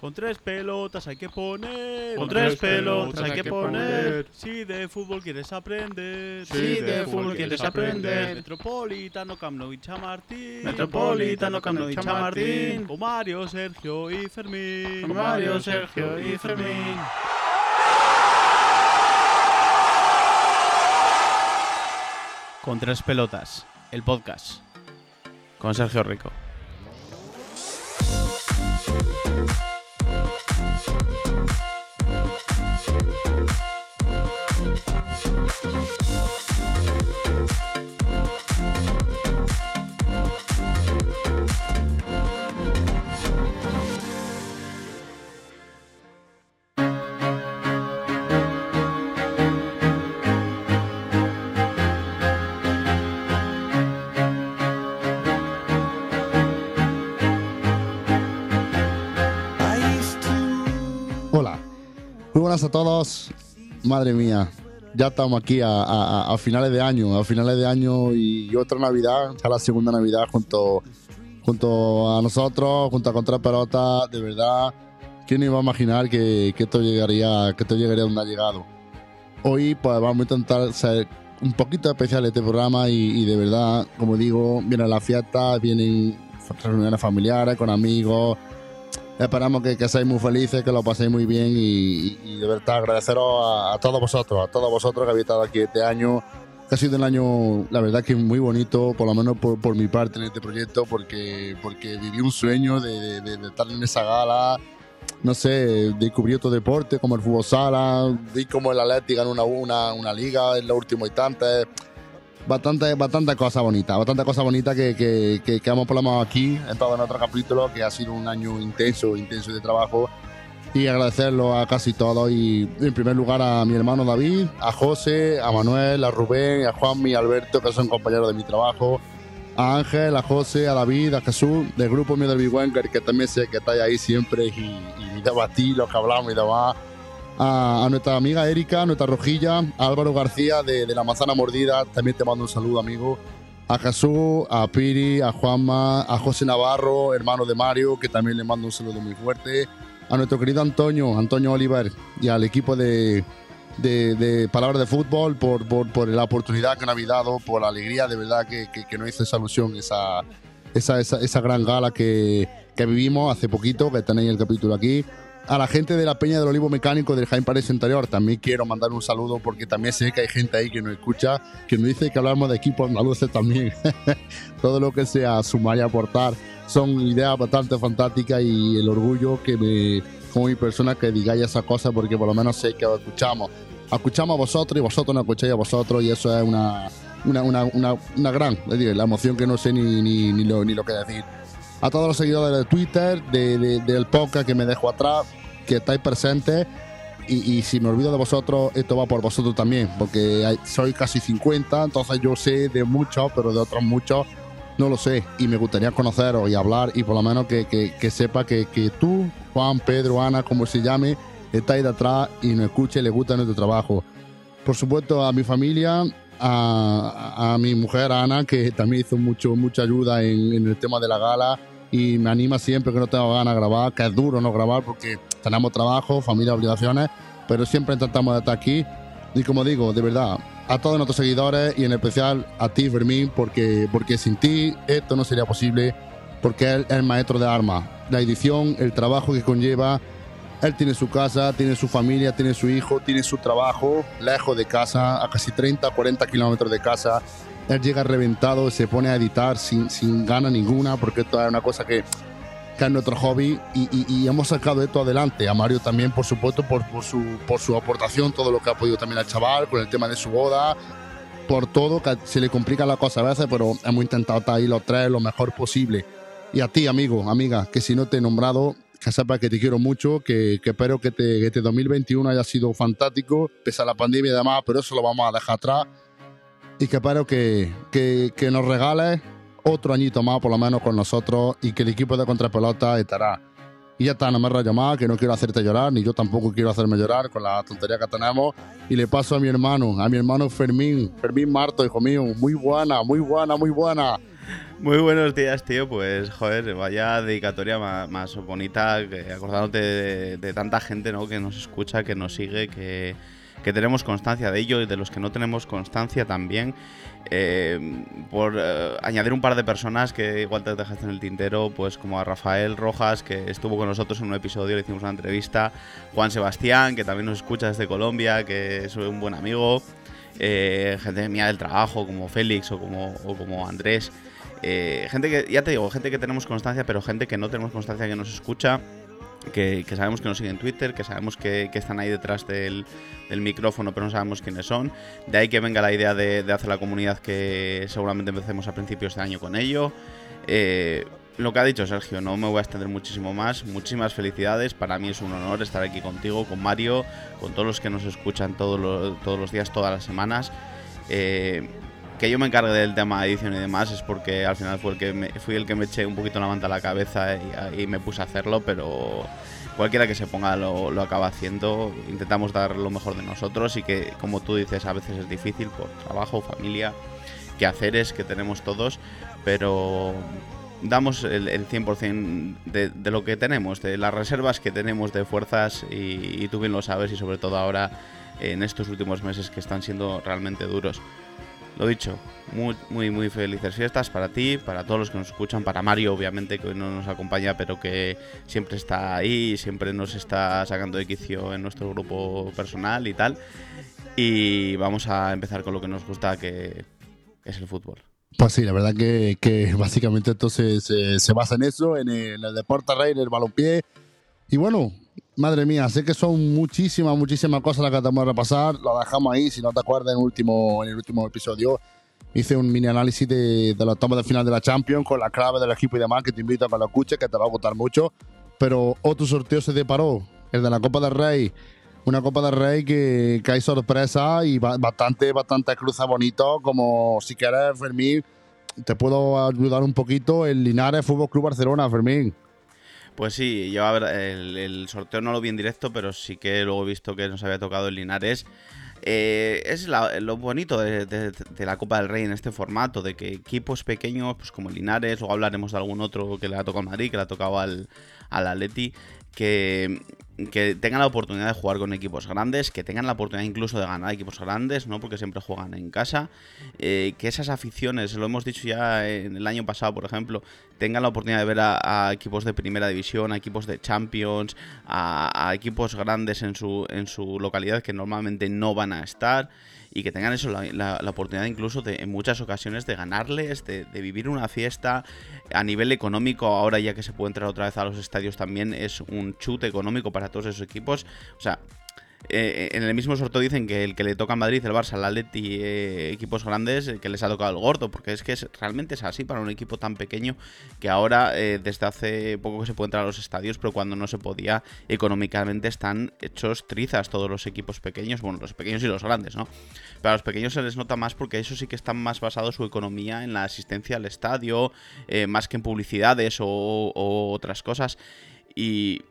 Con tres pelotas hay que poner. Con tres pelotas hay que poner. Si de fútbol quieres aprender. Si de fútbol quieres aprender. Metropolitano, Camp Nou y Chamartín. Metropolitano, Camp Nou y Chamartín. Con Mario, Sergio y Fermín. Con Mario, Sergio y Fermín. Con tres pelotas, el podcast. Con Sergio Rico. Buenas a todos. Madre mía, ya estamos aquí a, a- a finales de año, a finales de año y otra Navidad, ya la segunda Navidad junto, junto a nosotros, junto a Contra Pelota, de verdad. ¿Quién iba a imaginar que, que esto llegaría, que esto llegaría donde ha llegado? Hoy pues vamos a intentar ser un poquito especial este programa y, y de verdad, como digo, vienen las fiestas, vienen reuniones familiares con amigos, Esperamos que, que seáis muy felices, que lo paséis muy bien y, de verdad agradeceros a, todos vosotros, a todos vosotros que habéis estado aquí este año, que ha sido un año, la verdad que muy bonito, por lo menos por, por mi parte en este proyecto, porque, porque viví un sueño de, de- estar en esa gala, no sé, descubrí otro deporte como el fútbol sala, vi como el Atlético ganó una, una, una liga en los últimos instantes, bastante, bastante cosas bonitas, bastante cosas bonitas que, que, que, que hemos plasmado aquí en todo nuestro capítulo, que ha sido un año intenso, intenso de trabajo. Y agradecerlo a casi todos. Y en primer lugar a mi hermano David, a José, a Manuel, a Rubén, a Juanmi, a Alberto, que son compañeros de mi trabajo. A Ángel, a José, a David, a Jesús, del grupo mío del Big Wanker, que también sé que estáis ahí siempre y, y debatí lo que hablamos y demás a, a nuestra amiga Erika, nuestra rojilla, a Álvaro García de, La Manzana Mordida, también te mando un saludo, amigo. A Jesús, a Piri, a Juanma, a José Navarro, hermano de Mario, que también le mando un saludo muy fuerte. A nuestro querido Antonio, Antonio Oliver, y al equipo de, de, de Palabras de Fútbol por, por, la oportunidad que nos habéis dado, por la alegría de verdad que, que, nos hizo esa ilusión, esa, esa, esa, esa gran gala que, que vivimos hace poquito, que tenéis el capítulo aquí. A la gente de la Peña del Olivo Mecánico del Jaime Paredes Interior también quiero mandar un saludo porque también sé que hay gente ahí que nos escucha, que nos dice que hablamos de equipos andaluces también. Todo lo que sea sumar y aportar son ideas bastante fantásticas y el orgullo que me, como mi persona, que digáis esa cosa porque por lo menos sé que os escuchamos. Escuchamos a vosotros y vosotros nos escucháis a vosotros y eso es una, una, una, una gran, es decir, la emoción que no sé ni, ni, ni, lo, ni lo que decir a todos los seguidores de Twitter, de, de- del podcast que me dejo atrás, que estáis presentes. Y, y si me olvido de vosotros, esto va por vosotros también, porque hay- soy casi 50, entonces yo sé de muchos, pero de otros muchos no lo sé. Y me gustaría conoceros y hablar, y por lo menos que, que, que sepa que, que tú, Juan, Pedro, Ana, como se llame, estáis detrás y nos escuche y les gusta nuestro trabajo. Por supuesto, a mi familia, a, a mi mujer Ana, que también hizo mucho, mucha ayuda en, en el tema de la gala y me anima siempre que no tengo ganas de grabar, que es duro no grabar porque tenemos trabajo, familia, obligaciones, pero siempre intentamos estar aquí. Y como digo, de verdad, a todos nuestros seguidores y en especial a ti, Fermín, porque, porque sin ti esto no sería posible, porque él es el maestro de armas. La edición, el trabajo que conlleva, él tiene su casa, tiene su familia, tiene su hijo, tiene su trabajo, lejos de casa, a casi 30, 40 kilómetros de casa. Él llega reventado, se pone a editar sin, sin gana ninguna, porque esto es una cosa que, que es nuestro hobby y, y- y hemos sacado esto adelante. A Mario también, por supuesto, por, por su, por su aportación, todo lo que ha podido también al chaval, con el tema de su boda, por todo, que se le complica la cosa a veces, pero hemos intentado estar ahí los tres lo mejor posible. Y a ti, amigo, amiga, que si no te he nombrado, que sepas que te quiero mucho, que, que espero que, te, que este 2021 haya sido fantástico, pese a la pandemia y demás, pero eso lo vamos a dejar atrás. Y que espero que, que, que nos regales otro añito más, por lo menos con nosotros, y que el equipo de contrapelota estará. Y ya está, no me rayo más, que no quiero hacerte llorar, ni yo tampoco quiero hacerme llorar con la tontería que tenemos. Y le paso a mi hermano, a mi hermano Fermín, Fermín Marto, hijo mío, muy buena, muy buena, muy buena. Muy buenos días, tío. Pues, joder, vaya dedicatoria más, bonita, que acordándote de, de, tanta gente ¿no? que nos escucha, que nos sigue, que, que tenemos constancia de ello y de los que no tenemos constancia también. Eh, por eh, añadir un par de personas que igual te dejaste en el tintero, pues como a Rafael Rojas, que estuvo con nosotros en un episodio, le hicimos una entrevista, Juan Sebastián, que también nos escucha desde Colombia, que es un buen amigo, eh, gente mía del trabajo, como Félix o como, o como Andrés, gente que, ya te digo, gente que tenemos constancia, pero gente que no tenemos constancia que nos escucha que, sabemos que nos siguen en Twitter, que sabemos que, están ahí detrás del, micrófono, pero no sabemos quiénes son. De ahí que venga la idea de, hacer la comunidad que seguramente empecemos a principios de año con ello. Eh, lo que ha dicho Sergio, no me voy a extender muchísimo más. Muchísimas felicidades. Para mí es un honor estar aquí contigo, con Mario, con todos los que nos escuchan todos los, días, todas las semanas. Eh, que yo me encargue del tema de edición y demás es porque al final fue el que me, fui el que me eché un poquito la manta a la cabeza y, me puse a hacerlo, pero cualquiera que se ponga lo, acaba haciendo. Intentamos dar lo mejor de nosotros y que, como tú dices, a veces es difícil por trabajo, familia, quehaceres que tenemos todos, pero damos el, 100% de, de, lo que tenemos, de las reservas que tenemos de fuerzas y tú bien lo sabes y sobre todo ahora en estos últimos meses que están siendo realmente duros. Lo dicho, muy, muy, muy felices fiestas para ti, para todos los que nos escuchan, para Mario, obviamente, que hoy no nos acompaña, pero que siempre está ahí, siempre nos está sacando de quicio en nuestro grupo personal y tal. Y vamos a empezar con lo que nos gusta, que es el fútbol. Pues sí, la verdad que, que básicamente entonces se, se basa en eso, en el, en deporte rey, en el balompié. Y bueno, Madre mía, sé que son muchísimas, muchísimas cosas las que tenemos que repasar. Lo dejamos ahí, si no te acuerdas, en el último, en el último episodio hice un mini análisis de, de los tomos de final de la Champions con las claves del equipo y demás, que te invito a que lo escuches, que te va a gustar mucho. Pero otro sorteo se deparó, el de la Copa del Rey. Una Copa del Rey que, que hay sorpresa y bastante, bastante cruza bonito, como si quieres, Fermín, te puedo ayudar un poquito, el Linares Fútbol Club Barcelona, Fermín. Pues sí, yo a ver, el, sorteo no lo vi en directo, pero sí que luego he visto que nos había tocado el Linares. Eh, es lo bonito de, la Copa del Rey en este formato, de que equipos pequeños, pues como Linares, o hablaremos de algún otro que le ha tocado a Madrid, que le ha tocado al, al Atleti, que, que tengan la oportunidad de jugar con equipos grandes, que tengan la oportunidad incluso de ganar equipos grandes, ¿no? Porque siempre juegan en casa. Eh, que esas aficiones, lo hemos dicho ya en el año pasado, por ejemplo, tengan la oportunidad de ver a, equipos de primera división, a equipos de Champions, a, a, equipos grandes en su, en su localidad que normalmente no van a estar y que tengan eso, la, oportunidad incluso de, en muchas ocasiones de ganarles, de, de, vivir una fiesta a nivel económico, ahora ya que se puede entrar otra vez a los estadios también es un chute económico para todos esos equipos, o sea, eh, en el mismo sorteo dicen que el que le toca a Madrid, el Barça, el Atleti, eh, equipos grandes, que les ha tocado el gordo, porque es que realmente es así para un equipo tan pequeño que ahora, eh, desde hace poco que se puede entrar a los estadios, pero cuando no se podía, económicamente están hechos trizas todos los equipos pequeños, bueno, los pequeños y los grandes, ¿no? Pero a los pequeños se les nota más porque eso sí que están más basado su economía en la asistencia al estadio, más que en publicidades o otras cosas. Y,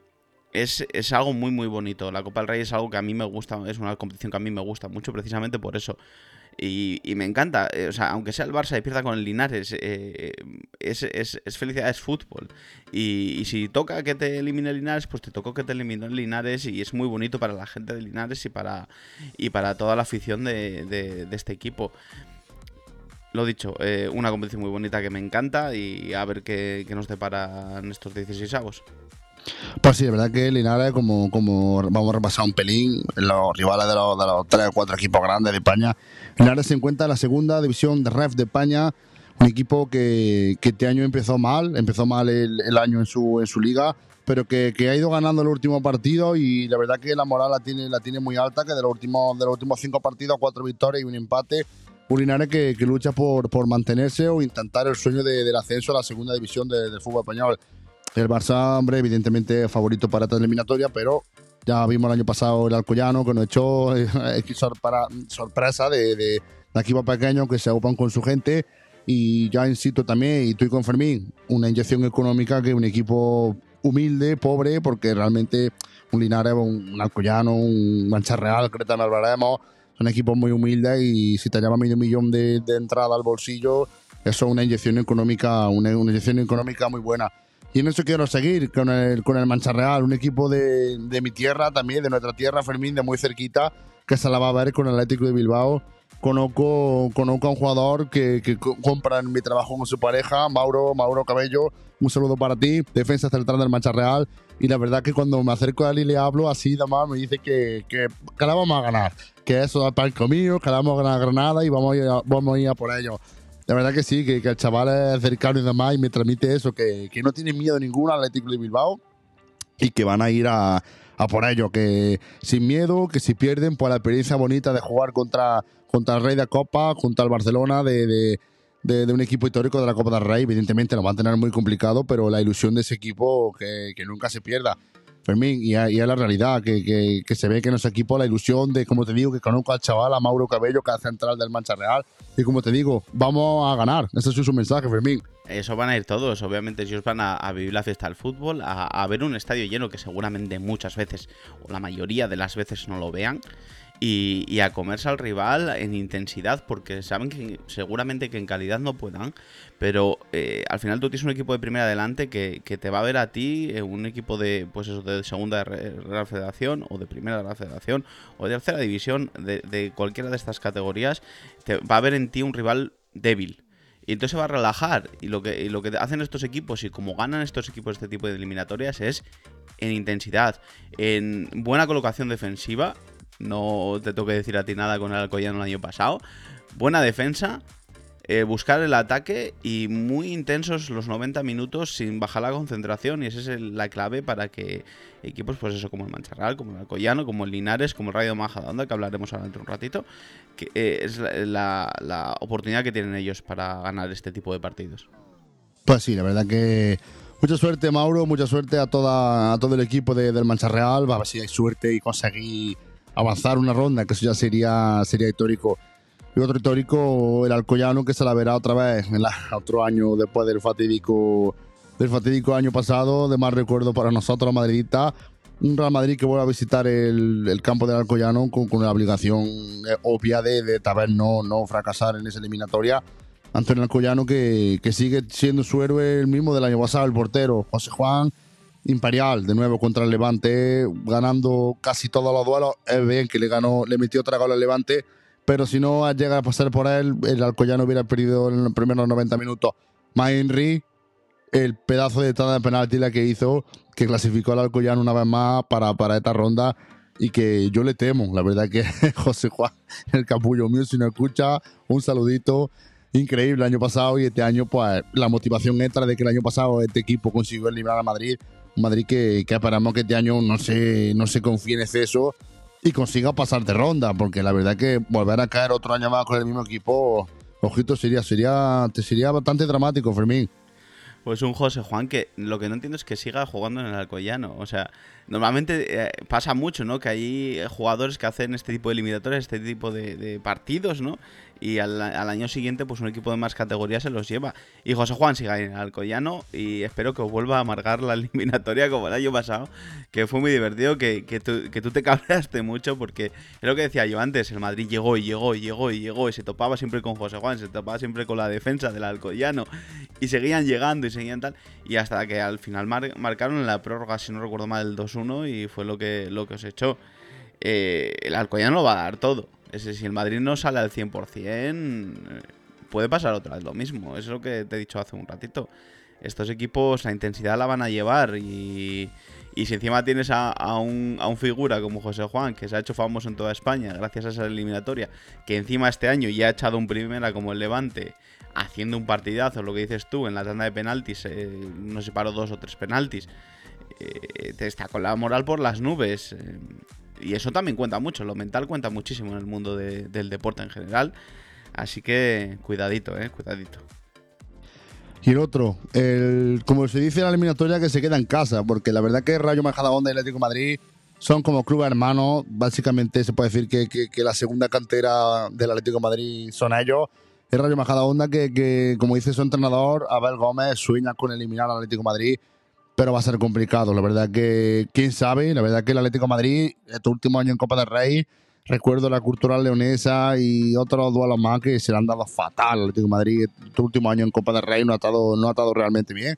es, algo muy muy bonito. La Copa del Rey es algo que a mí me gusta, es una competición que a mí me gusta mucho precisamente por eso. Y, me encanta, eh, o sea, aunque sea el Barça y pierda con el Linares, eh, es, es, felicidad, es fútbol. Y, si toca que te elimine el Linares, pues te tocó que te elimine el Linares y es muy bonito para la gente de Linares y para, y para toda la afición de, de, este equipo. Lo dicho, eh, una competición muy bonita que me encanta y a ver qué, qué nos depara en estos 16 avos. Pues sí, es verdad que Linares, como, como vamos a repasar un pelín, los rivales de los, de los tres o cuatro equipos grandes de España, Linares se encuentra en la segunda división de REF de España, un equipo que, que este año empezó mal, empezó mal el, el, año en su, en su liga, pero que, que, ha ido ganando el último partido y la verdad que la moral la tiene, la tiene muy alta, que de los últimos, de los últimos cinco partidos, cuatro victorias y un empate, un Linares que, que lucha por, por, mantenerse o intentar el sueño de, del ascenso a la segunda división del fútbol español. El Barça, hombre, evidentemente favorito para esta eliminatoria, pero ya vimos el año pasado el Alcoyano que nos echó eh, para sorpresa de, de, equipos pequeños que se ocupan con su gente. Y ya insisto también, y estoy con Fermín, una inyección económica que un equipo humilde, pobre, porque realmente un Linares, un, Alcoyano, un Mancha Real, Cretano Alvaremos, son equipos muy humildes y si te llama medio millón de, de entrada al bolsillo, Eso es una inyección económica, una, una inyección económica muy buena. Y en eso quiero seguir con el, con el Mancha Real, un equipo de, de mi tierra también, de nuestra tierra, Fermín, de muy cerquita, que se la va a ver con el Atlético de Bilbao. Conozco, conozco a un jugador que, que co- compra en mi trabajo con su pareja, Mauro, Mauro Cabello. Un saludo para ti, defensa central del Mancha Real. Y la verdad que cuando me acerco a él y le hablo así, además me dice que, que, que la vamos a ganar, que eso es pan mío, que la vamos a ganar Granada y vamos a ir a, vamos a, ir a por ello. La verdad que sí, que, el chaval es cercano y demás y me transmite eso, que, que no tiene miedo ninguno al Atlético de Bilbao y que van a ir a, a por ello, que sin miedo, que si pierden, pues la experiencia bonita de jugar contra, contra el Rey de Copa, contra el Barcelona, de- de un equipo histórico de la Copa del Rey, evidentemente lo van a tener muy complicado, pero la ilusión de ese equipo que, que nunca se pierda. Fermín, y, es- y la realidad, que, que, que se ve que en ese equipo la ilusión de, como te digo, que conozco al chaval, a Mauro Cabello, que es central del Mancha Real, y como te digo, vamos a ganar. Ese es su mensaje, Fermín. Eso van a ir todos, obviamente ellos van a, a vivir la fiesta del fútbol, a, a ver un estadio lleno que seguramente muchas veces, o la mayoría de las veces no lo vean, y, y a comerse al rival en intensidad, porque saben que seguramente que en calidad no puedan, pero eh, al final tú tienes un equipo de primera adelante que, que te va a ver a ti, eh, un equipo de pues eso, de segunda Re- Real Federación, o de primera Real Federación, o de tercera división, de, cualquiera de estas categorías, te va a ver en ti un rival débil. Y entonces se va a relajar. Y lo que, lo que hacen estos equipos, y como ganan estos equipos este tipo de eliminatorias, es en intensidad, en buena colocación defensiva. No te tengo que decir a ti nada con el Alcoyano el año pasado. Buena defensa, eh, buscar el ataque y muy intensos los 90 minutos sin bajar la concentración. Y esa es la clave para que equipos, pues eso, como el Mancharral, como el Alcoyano, como el Linares, como el Rayo Majadahonda, que hablaremos ahora dentro de un ratito, que eh, es la, oportunidad que tienen ellos para ganar este tipo de partidos. Pues sí, la verdad que mucha suerte, Mauro, mucha suerte a, toda, a todo el equipo de- del Mancha Real. Va a ver si hay suerte y conseguir avanzar una ronda, que eso ya sería, sería histórico. Y otro histórico, el Alcoyano, que se la verá otra vez en la- otro año después del fatídico, del fatídico año pasado, de más recuerdo para nosotros, madridistas. Un Real Madrid que vuelve a visitar el, el campo del Alcoyano con, con la obligación eh, obvia de, de tal vez no, no fracasar en esa eliminatoria. Antonio Alcoyano que, que sigue siendo su héroe el mismo del año pasado, el portero José Juan Imperial, de nuevo contra el Levante, ganando casi todos los duelos. Es bien que le ganó, le metió otra gol al Levante, pero si no llega a pasar por él, el Alcoyano hubiera perdido en los primeros 90 minutos. Más Henry, el pedazo de tanda de penalti la que hizo, que clasificó al Alcoyano una vez más para, para esta ronda y que yo le temo. La verdad que José Juan, el capullo mío, si no escucha, un saludito. Increíble el año pasado y este año, pues la motivación extra de que el año pasado este equipo consiguió eliminar a Madrid. Madrid que, que esperamos que este año no se, no se confíe en exceso y consiga pasar de ronda, porque la verdad que volver a caer otro año más con el mismo equipo, ojito, sería, sería, te sería bastante dramático, Fermín. Pues un José Juan que lo que no entiendo es que siga jugando en el Alcoyano. O sea, normalmente eh, pasa mucho, ¿no? Que hay jugadores que hacen este tipo de eliminatorias, este tipo de, de partidos, ¿no? Y al, año siguiente, pues un equipo de más categoría se los lleva. Y José Juan siga en el Alcoyano y espero que vuelva a amargar la eliminatoria como el año pasado, que fue muy divertido, que, que, tú, te cabreaste mucho porque es lo que decía yo antes, el Madrid llegó y llegó y llegó y llegó y se topaba siempre con José Juan, se topaba siempre con la defensa del Alcoyano y seguían llegando y seguían tal y hasta que al final mar- marcaron la prórroga, si no recuerdo mal, el 2-1 y fue lo que, lo que os echó. Eh, el Alcoyano lo va a dar todo. Es si el Madrid no sale al 100%, eh, puede pasar otra vez lo mismo. Es lo que te he dicho hace un ratito. Estos equipos la intensidad la van a llevar y, y si encima tienes a, a un, a un figura como José Juan, que se ha hecho famoso en toda España gracias a esa eliminatoria, que encima este año ya ha echado un primera como el Levante, haciendo un partidazo, lo que dices tú, en la tanda de penaltis, eh, no sé, paró dos o tres penaltis, eh, te está con la moral por las nubes. Y eso también cuenta mucho, lo mental cuenta muchísimo en el mundo de- del deporte en general. Así que cuidadito, eh, cuidadito. Y el otro, el, como se dice en la eliminatoria, que se queda en casa, porque la verdad que Rayo Majadahonda y Atlético Madrid son como clubes hermanos. Básicamente se puede decir que, que- la segunda cantera del Atlético Madrid son ellos. El Rayo Majadahonda que, que, como dice su entrenador, Abel Gómez, sueña con eliminar al Atlético Madrid, pero va a ser complicado. La verdad que, quién sabe, la verdad que el Atlético Madrid, estos últimos años en Copa del Rey, Recuerdo la cultural leonesa y otros duelos más que se le han dado fatal al Atlético Madrid. Este último año en Copa del Rey no ha estado, no ha estado realmente bien.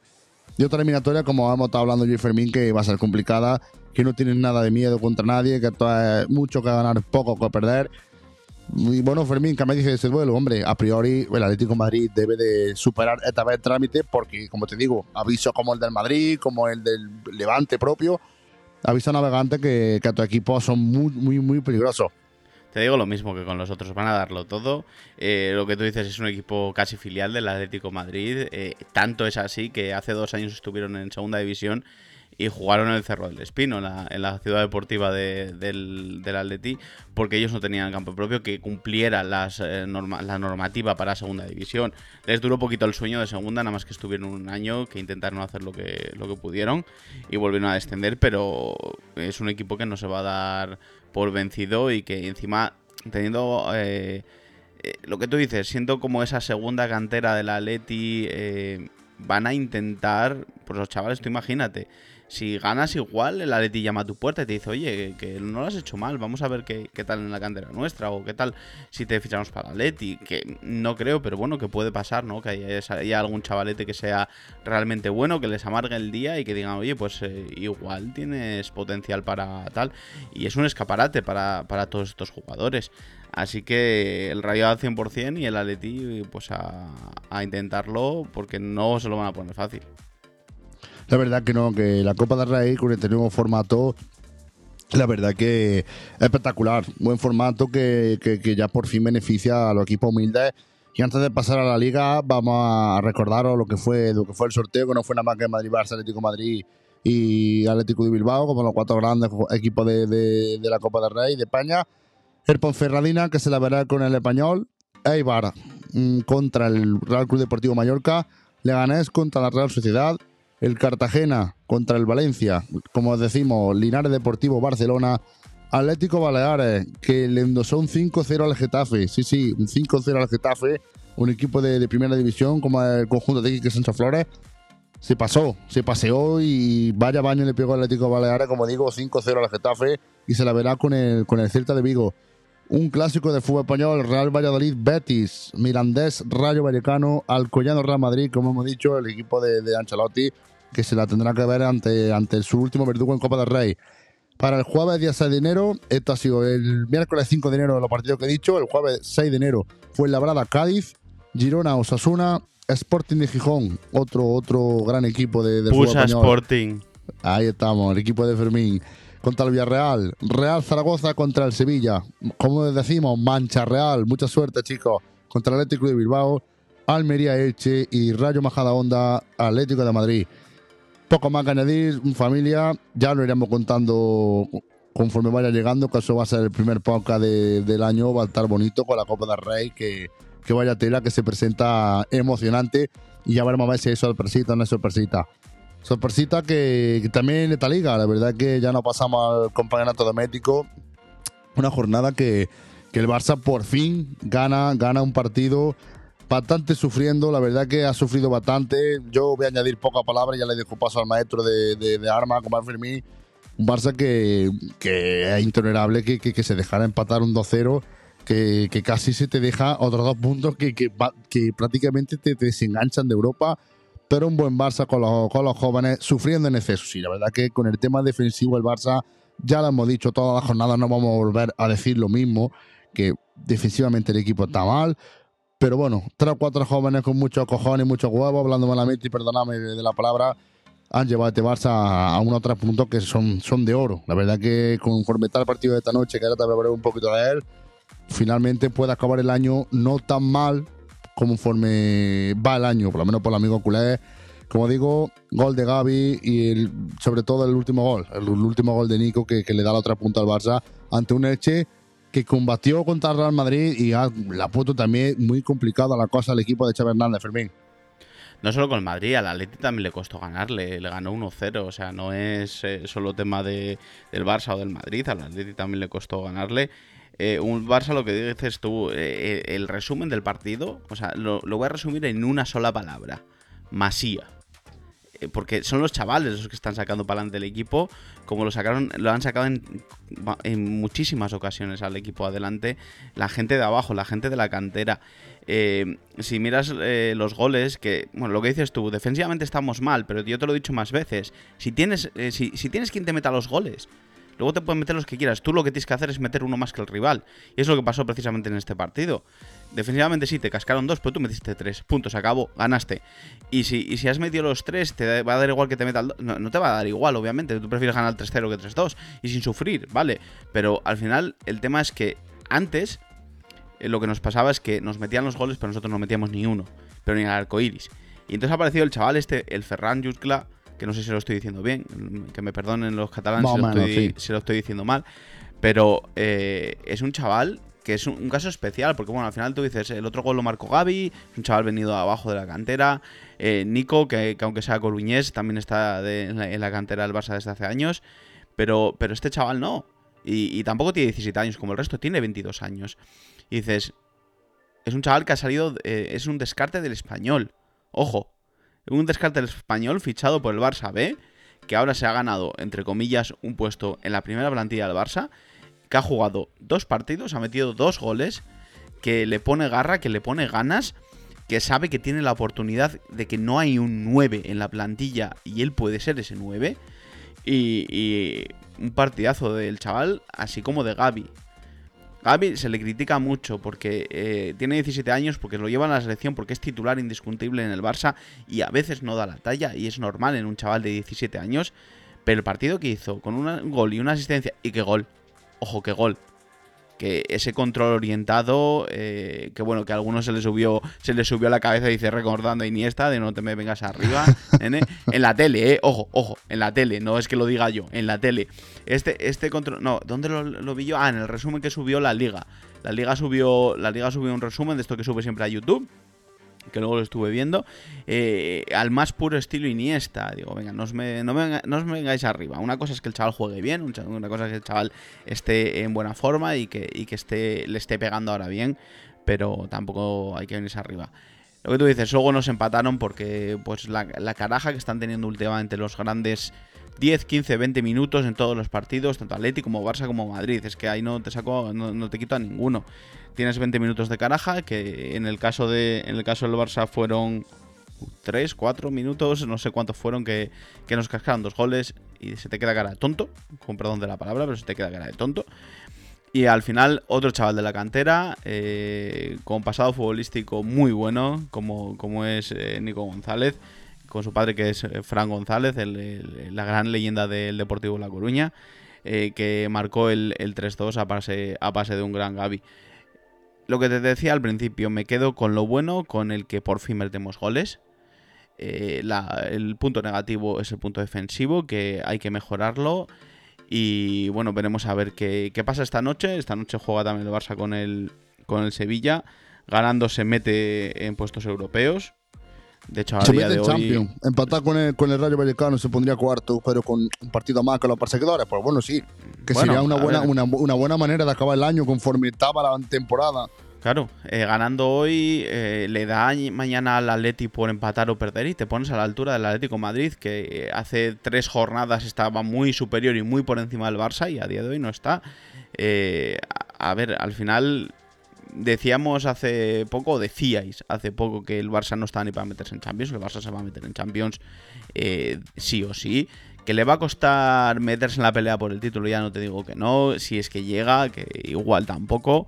Y otra eliminatoria, como hemos estado hablando yo y Fermín, que va a ser complicada, que no tienen nada de miedo contra nadie, que esto es mucho que ganar, poco que perder. Y bueno, Fermín, ¿qué me dice de ese duelo? Hombre, a priori el Atlético Madrid debe de superar esta vez el trámite porque, como te digo, aviso como el del Madrid, como el del Levante propio, aviso navegante que, que a tu equipo son muy, muy, muy peligrosos. Te digo lo mismo que con los otros, van a darlo todo. Eh, lo que tú dices es un equipo casi filial del Atlético Madrid. Eh, tanto es así que hace dos años estuvieron en segunda división y jugaron en el Cerro del Espino, en la, la ciudad deportiva de- del, del Atleti, porque ellos no tenían campo propio que cumpliera las, eh, la normativa para segunda división. Les duró poquito el sueño de segunda, nada más que estuvieron un año, que intentaron hacer lo que, lo que pudieron y volvieron a descender, pero es un equipo que no se va a dar por vencido y que encima teniendo... eh, eh, lo que tú dices, siento como esa segunda cantera del Atleti eh, van a intentar, pues los chavales, tú imagínate, si ganas igual, el Atleti llama a tu puerta y te dice, oye, que, no lo has hecho mal, vamos a ver qué, qué tal en la cantera nuestra, o qué tal si te fichamos para el Atleti, que no creo, pero bueno, que puede pasar, ¿no? Que haya algún chavalete que sea realmente bueno, que les amargue el día y que digan, oye, pues eh, igual tienes potencial para tal, y es un escaparate para, para todos estos jugadores. Así que el Rayo al 100% y el Atleti pues a, a intentarlo porque no se lo van a poner fácil. La verdad que no, que la Copa del Rey con este nuevo formato, la verdad que es espectacular. Buen formato que, que- que ya por fin beneficia a los equipos humildes. Y antes de pasar a la liga, vamos a recordaros lo que fue, lo que fue el sorteo, que no fue nada más que Madrid Barça, Atlético Madrid y Atlético de Bilbao, como los cuatro grandes equipos de, de- de la Copa del Rey de España. El Ponferradina, que se la verá con el español. Eibar mm, contra el Real Club Deportivo Mallorca. Leganés contra la Real Sociedad el Cartagena contra el Valencia, como decimos, Linares Deportivo Barcelona, Atlético Baleares, que le endosó un 5-0 al Getafe, sí, sí, un 5-0 al Getafe, un equipo de, primera división como el conjunto de Quique Sánchez Flores, se pasó, se paseó y vaya baño le pegó al Atlético Baleares, como digo, 5-0 al Getafe y se la verá con el, con el Celta de Vigo. Un clásico de fútbol español, Real Valladolid, Betis, Mirandés, Rayo Vallecano, Alcoyano, Real Madrid, como hemos dicho, el equipo de, de Ancelotti, que se la tendrá que ver ante, ante su último verdugo en Copa del Rey. Para el jueves día 6 de enero, esto ha sido el miércoles 5 de enero de los partidos que he dicho, el jueves 6 de enero fue Labrada Cádiz, Girona Osasuna, Sporting de Gijón, otro, otro gran equipo de, fútbol Pusa. Sporting. Ahí estamos, el equipo de Fermín. Contra el Villarreal, Real Zaragoza contra el Sevilla. Como decimos, Mancha Real. Mucha suerte, chicos. Contra el Atlético de Bilbao, Almería Elche y Rayo Majada Honda, Atlético de Madrid. Poco más que añadir, familia. Ya lo iremos contando conforme vaya llegando, que eso va a ser el primer podcast de- del año. Va a estar bonito con la Copa del Rey, que, que vaya tela, que se presenta emocionante. Y ya veremos a ver si es sorpresita o no es sorpresita. Sorpresita que, que también en esta liga, la verdad que ya no pasamos al compañeronato doméstico. Una jornada que, que el Barça por fin gana, gana un partido bastante sufriendo, la verdad que ha sufrido bastante. Yo voy a añadir poca palabra, ya le dejo paso al maestro de, de, de arma, como Fermín. Un Barça que, que es intolerable que, que, se dejara empatar un 2-0, que, que casi se te deja otros dos puntos que prácticamente te, te desenganchan de Europa pero un buen Barça con los, con los jóvenes sufriendo en exceso. Sí, la verdad que con el tema defensivo el Barça, ya lo hemos dicho todas las jornadas, no vamos a volver a decir lo mismo, que defensivamente el equipo está mal, pero bueno, tres o cuatro jóvenes con muchos cojones y muchos huevos, hablando malamente y perdóname de, la palabra, han llevado a este Barça a, a unos tres puntos que son, son de oro. La verdad que conforme está el partido de esta noche, que ahora te hablaré un poquito de él, finalmente puede acabar el año no tan mal conforme va el año, por lo menos por el amigo culé. Como digo, gol de Gaby y el- sobre todo el último gol, el, último gol de Nico que, que le da la otra punta al Barça ante un Elche que combatió contra el Real Madrid y la puto también muy complicada la cosa al equipo de Xavi Hernández, Fermín. No solo con el Madrid, al Atleti también le costó ganarle, le ganó 1-0, o sea, no es eh, solo tema de, del Barça o del Madrid, al Atleti también le costó ganarle. Eh, un Barça, lo que dices tú, eh, el resumen del partido, o sea, lo voy a resumir en una sola palabra, Masía. Eh, porque son los chavales los que están sacando para adelante el equipo, como lo sacaron, lo han sacado en, en muchísimas ocasiones al equipo adelante, la gente de abajo, la gente de la cantera. Eh, si miras eh, los goles, que, bueno, lo que dices tú, defensivamente estamos mal, pero yo te lo he dicho más veces, si tienes, si, si tienes quien te meta los goles, Luego te pueden meter los que quieras. Tú lo que tienes que hacer es meter uno más que el rival. Y es lo que pasó precisamente en este partido. Defensivamente sí, te cascaron dos, pero tú metiste tres. Puntos, acabó, ganaste. Y si, y si has metido los tres, te va a dar igual que te meta el no, no te va a dar igual, obviamente. Tú prefieres ganar 3-0 que 3-2. Y sin sufrir, ¿vale? Pero al final, el tema es que antes eh, lo que nos pasaba es que nos metían los goles, pero nosotros no metíamos ni uno. Pero ni al arco iris. Y entonces ha aparecido el chaval este, el Ferran Jutgla, que no sé si lo estoy diciendo bien, que me perdonen los catalanes si lo, estoy, sí. si lo estoy diciendo mal. Pero eh, es un chaval que es un, un caso especial, porque bueno, al final tú dices, el otro gol lo marcó Gaby, es un chaval venido abajo de la cantera. eh, Nico, que, que aunque sea coruñés, también está de- en, la, en la cantera del Barça desde hace años. Pero, pero este chaval no. Y, y tampoco tiene 17 años como el resto, tiene 22 años. Y dices, es un chaval que ha salido, eh, es un descarte del español. Ojo, un descarte del español fichado por el Barça B, que ahora se ha ganado, entre comillas, un puesto en la primera plantilla del Barça, que ha jugado dos partidos, ha metido dos goles, que le pone garra, que le pone ganas, que sabe que tiene la oportunidad de que no hay un 9 en la plantilla y él puede ser ese 9. Y, y un partidazo del chaval, así como de Gaby. Gaby se le critica mucho porque eh, tiene 17 años, porque lo lleva a la selección, porque es titular indiscutible en el Barça y a veces no da la talla y es normal en un chaval de 17 años. Pero el partido que hizo con un gol y una asistencia, y qué gol, ojo, qué gol. Que ese control orientado, eh, que bueno, que a algunos se le subió, se le subió a la cabeza, dice recordando a Iniesta, de no te me vengas arriba, nene. En la tele, eh, ojo, ojo, en la tele, no es que lo diga yo, en la tele. Este, este control, no, ¿dónde lo, lo vi yo? Ah, en el resumen que subió la liga. La liga subió, la liga subió un resumen de esto que sube siempre a YouTube que luego lo estuve viendo, eh, al más puro estilo Iniesta. Digo, venga, no os, me, no, me no os vengáis arriba. Una cosa es que el chaval juegue bien, una cosa es que el chaval esté en buena forma y que, y que esté, le esté pegando ahora bien, pero tampoco hay que venirse arriba. Lo que tú dices, luego nos empataron porque pues la, la caraja que están teniendo últimamente los grandes 10, 15, 20 minutos en todos los partidos, tanto Atleti como Barça como Madrid. Es que ahí no te saco, no, no te quito a ninguno. Tienes 20 minutos de caraja, que en el caso de en el caso del Barça fueron 3, 4 minutos, no sé cuántos fueron que, que nos cascaron dos goles y se te queda cara de tonto, con perdón de la palabra, pero se te queda cara de tonto. Y al final, otro chaval de la cantera, eh, con pasado futbolístico muy bueno, como, como es eh, Nico González, con su padre que es eh, Fran González, el- la gran leyenda del Deportivo La Coruña, eh, que marcó el, el 3-2 a base, a de un gran Gaby. Lo que te decía al principio, me quedo con lo bueno, con el que por fin metemos goles. Eh, la- el punto negativo es el punto defensivo, que hay que mejorarlo. Y bueno, veremos a ver qué, qué pasa esta noche. Esta noche juega también el Barça con el, con el Sevilla. Ganando se mete en puestos europeos. De hecho, a Se día mete de en hoy... Champions. Empatar con el, con el Rayo Vallecano se pondría cuarto, pero con un partido más con los perseguidores. Pues bueno, sí. Que Bueno, sería una buena, ver. una, una buena manera de acabar el año conforme estaba la temporada. Claro, eh, ganando hoy eh, le da añ- mañana al Atleti por empatar o perder y te pones a la altura del Atlético Madrid que eh, hace tres jornadas estaba muy superior y muy por encima del Barça y a día de hoy no está. Eh, a ver, al final decíamos hace poco, decíais hace poco que el Barça no estaba ni para meterse en Champions, el Barça se va a meter en Champions eh, sí o sí. Que le va a costar meterse en la pelea por el título, ya no te digo que no. Si es que llega, que igual tampoco.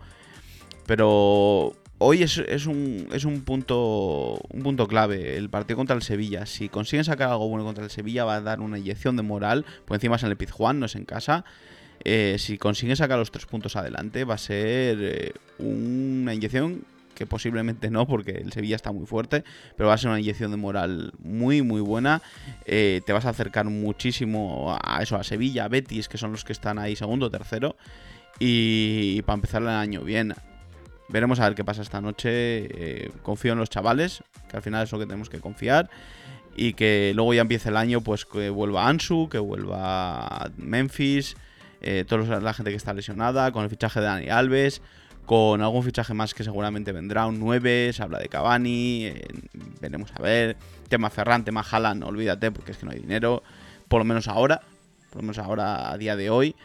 Pero hoy es, es un, es un punto un punto clave el partido contra el Sevilla. Si consiguen sacar algo bueno contra el Sevilla va a dar una inyección de moral. Por encima es en el Pizjuán, no es en casa. Eh, si consiguen sacar los tres puntos adelante va a ser eh, una inyección que posiblemente no porque el Sevilla está muy fuerte, pero va a ser una inyección de moral muy muy buena. Eh, te vas a acercar muchísimo a eso, a Sevilla, a Betis, que son los que están ahí segundo, tercero. Y, para empezar el año bien, Veremos a ver qué pasa esta noche. confío en los chavales, que al final es lo que tenemos que confiar. Y que luego ya empiece el año, pues que vuelva Ansu, que vuelva Memphis, eh, toda la gente que está lesionada, con el fichaje de Dani Alves, con algún fichaje más que seguramente vendrá, un 9, se habla de Cavani, eh, veremos a ver, tema Ferran, tema Haaland, olvídate porque es que no hay dinero, por lo menos ahora, por lo menos ahora a día de hoy.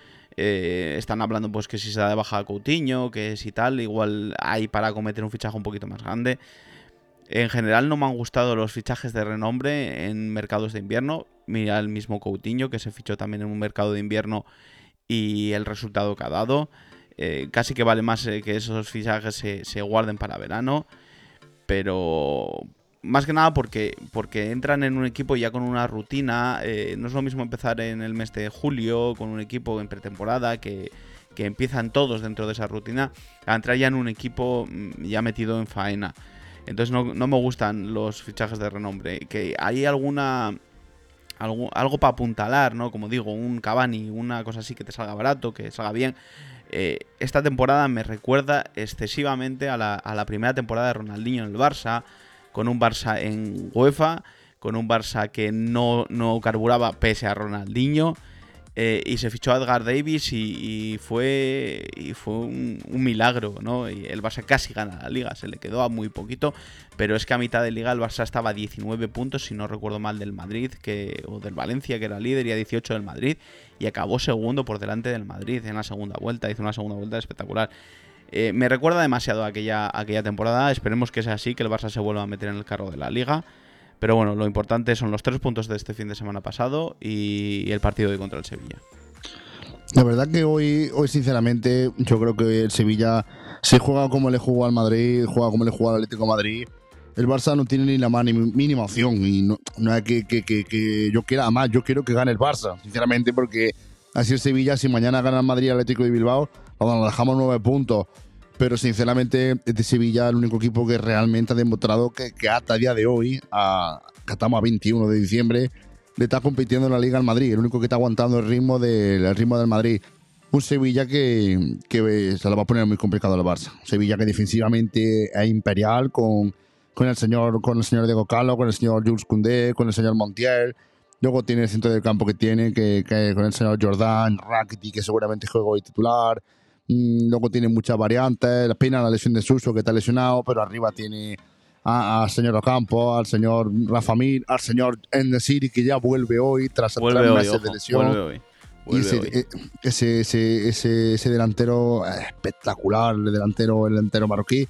Eh, están hablando pues que si se da de baja Coutinho, que si tal, igual hay para cometer un fichaje un poquito más grande. En general no me han gustado los fichajes de renombre en mercados de invierno. Mira el mismo Coutinho que se fichó también en un mercado de invierno y el resultado que ha dado. Eh, casi que vale más eh, que esos fichajes se, guarden para verano. Pero más que nada porque, porque entran en un equipo ya con una rutina. Eh, no es lo mismo empezar en el mes de julio con un equipo en pretemporada que, que empiezan todos dentro de esa rutina. A entrar ya en un equipo mm, ya metido en faena. Entonces no, no, me gustan los fichajes de renombre. Que hay alguna. Algo, algo para apuntalar, ¿no? Como digo, un Cavani, una cosa así que te salga barato, que salga bien. Eh, esta temporada me recuerda excesivamente a la, a la, primera temporada de Ronaldinho en el Barça, con un Barça en UEFA, con un Barça que no, no carburaba pese a Ronaldinho. Eh, y se fichó a Edgar Davis y, fue, y fue un, milagro, ¿no? Y el Barça casi gana la liga, se le quedó a muy poquito, pero es que a mitad de liga el Barça estaba a 19 puntos, si no recuerdo mal, del Madrid que, o del Valencia, que era líder, y a 18 del Madrid, y acabó segundo por delante del Madrid en la segunda vuelta, hizo una segunda vuelta espectacular. Eh, me recuerda demasiado aquella, aquella temporada, esperemos que sea así, que el Barça se vuelva a meter en el carro de la liga. Pero bueno, lo importante son los tres puntos de este fin de semana pasado y el partido de contra el Sevilla. La verdad que hoy, hoy sinceramente, yo creo que el Sevilla se juega como le jugó al Madrid, juega como le jugó al Atlético de Madrid. El Barça no tiene ni la más ni mínima opción y no, no es que, que, que, que, yo quiera, más yo quiero que gane el Barça, sinceramente, porque así el Sevilla, si mañana gana el Madrid Atlético de Bilbao, nos dejamos nueve puntos pero sinceramente es de Sevilla el único equipo que realmente ha demostrado que, que hasta el día de hoy, a, que estamos a 21 de diciembre, le está compitiendo en la Liga al Madrid, el único que está aguantando el ritmo, del, el ritmo del Madrid. Un Sevilla que, que, se lo va a poner muy complicado al Barça. Sevilla que defensivamente es imperial con, con, el señor, con el señor Diego Calo, con el señor Jules Koundé, con el señor Montiel. Luego tiene el centro del campo que tiene, que, que con el señor Jordan, Rakitic, que seguramente juega hoy titular. Luego tiene muchas variantes. La pena la lesión de Suso, que está lesionado, pero arriba tiene al señor Ocampo, al señor Rafa Mir, al señor Enesiri, que ya vuelve hoy tras vuelve tres hoy, meses ojo, de lesión. Vuelve hoy. Y ese, hoy. eh, ese, ese, ese, ese, delantero espectacular, el delantero, el delantero marroquí.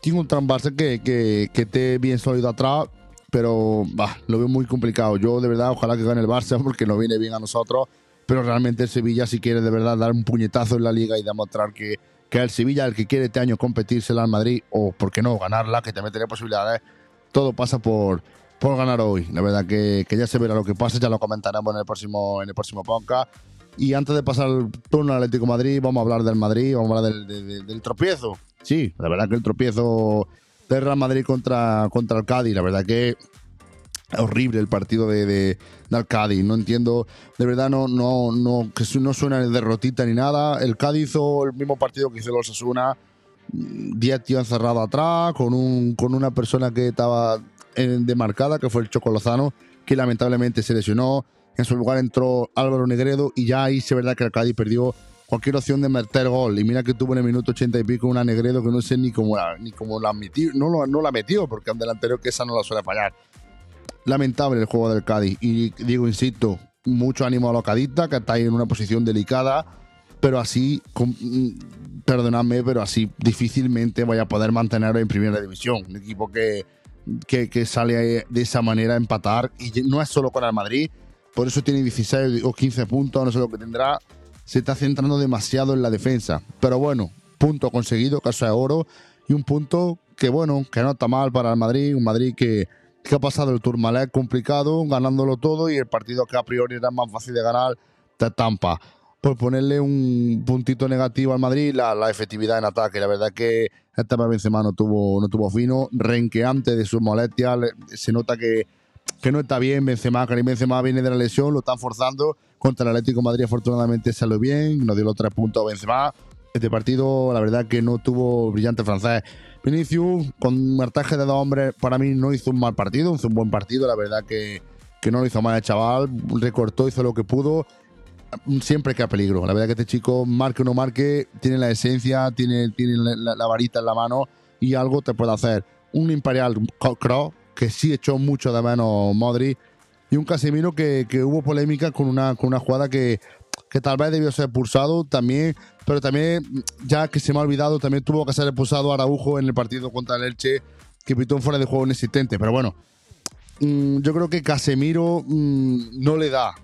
Tiene un Barça que, que, que esté bien sólido atrás, pero bah, lo veo muy complicado. Yo, de verdad, ojalá que gane el Barça porque nos viene bien a nosotros pero realmente el Sevilla si quiere de verdad dar un puñetazo en la liga y demostrar que, que el Sevilla el que quiere este año competírsela al Madrid o por qué no ganarla, que también tiene posibilidades, todo pasa por, por ganar hoy. La verdad que, que, ya se verá lo que pasa, ya lo comentaremos en el próximo, en el próximo podcast. Y antes de pasar el turno al Atlético Madrid, vamos a hablar del Madrid, vamos a hablar del, del, del tropiezo. Sí, la verdad que el tropiezo del Real Madrid contra, contra el Cádiz, la verdad que horrible el partido de, de, Cádiz. No entiendo, de verdad, no, no, no, que no suena de derrotita ni nada. El Cádiz hizo el mismo partido que hizo el Osasuna. 10 tíos encerrados atrás, con, un, con una persona que estaba en, demarcada, que fue el Chocolozano, que lamentablemente se lesionó. En su lugar entró Álvaro Negredo y ya ahí es verdad que el Cádiz perdió cualquier opción de meter gol. Y mira que tuvo en el minuto 80 y pico una Negredo que no sé ni cómo la, ni cómo la metió. No, lo, no la metió porque un delantero que esa no la suele fallar lamentable el juego del Cádiz. Y digo, insisto, mucho ánimo a los cadistas, que estáis en una posición delicada, pero así, con, perdonadme, pero así difícilmente vaya a poder mantenerlo en primera división. Un equipo que, que, que, sale de esa manera a empatar, y no es solo con el Madrid, por eso tiene 16 o 15 puntos, no sé lo que tendrá. Se está centrando demasiado en la defensa. Pero bueno, punto conseguido, caso de oro, y un punto que, bueno, que no está mal para el Madrid, un Madrid que que ha pasado el Tourmalet complicado, ganándolo todo y el partido que a priori era más fácil de ganar, de Tampa. Por ponerle un puntito negativo al Madrid, la, efectividad en ataque. La verdad que esta vez Benzema no tuvo, no tuvo fino, renqueante de sus molestias, se nota que, que no está bien Benzema, Karim Benzema viene de la lesión, lo están forzando, contra el Atlético Madrid afortunadamente salió bien, nos dio los tres puntos a Benzema, este partido la verdad que no tuvo brillante francés. Vinicius, con martaje de dos hombres, para mí no hizo un mal partido, hizo un buen partido, la verdad que, que no lo hizo mal el chaval, recortó, hizo lo que pudo. siempre que a peligro. La verdad que este chico, marque o no marque, tiene la esencia, tiene, tiene la, varita en la mano y algo te puede hacer. Un Imperial Cross, que sí echó mucho de menos Modric, y un Casemiro que, que hubo polémica con una, con una jugada que, que tal vez debió ser expulsado también, pero también, ya que se me ha olvidado, también tuvo que ser expulsado Araujo en el partido contra el Elche, que pitó un fuera de juego inexistente. Pero bueno, mm, yo creo que Casemiro mm, no le da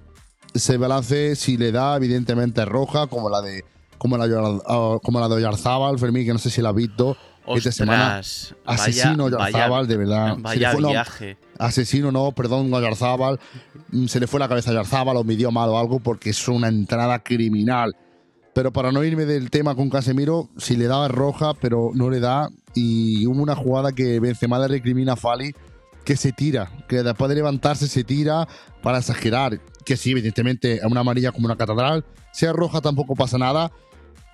ese balance, si le da, evidentemente roja, como la de como la, ah, como la de Oyarzábal, Fermín, que no sé si la ha visto. Esta semana, asesino Oyarzábal, de verdad. Vaya viaje. asesino no, perdón, Oyarzábal. Mm, se le fue la cabeza a Oyarzábal o midió mal o algo porque es una entrada criminal. Pero para no irme del tema con Casemiro, si le daba roja, pero no le da. Y hubo una jugada que Benzema le recrimina a Fali, que se tira, que después de levantarse se tira para exagerar. Que sí, evidentemente, es una amarilla como una catedral. Sea roja tampoco pasa nada,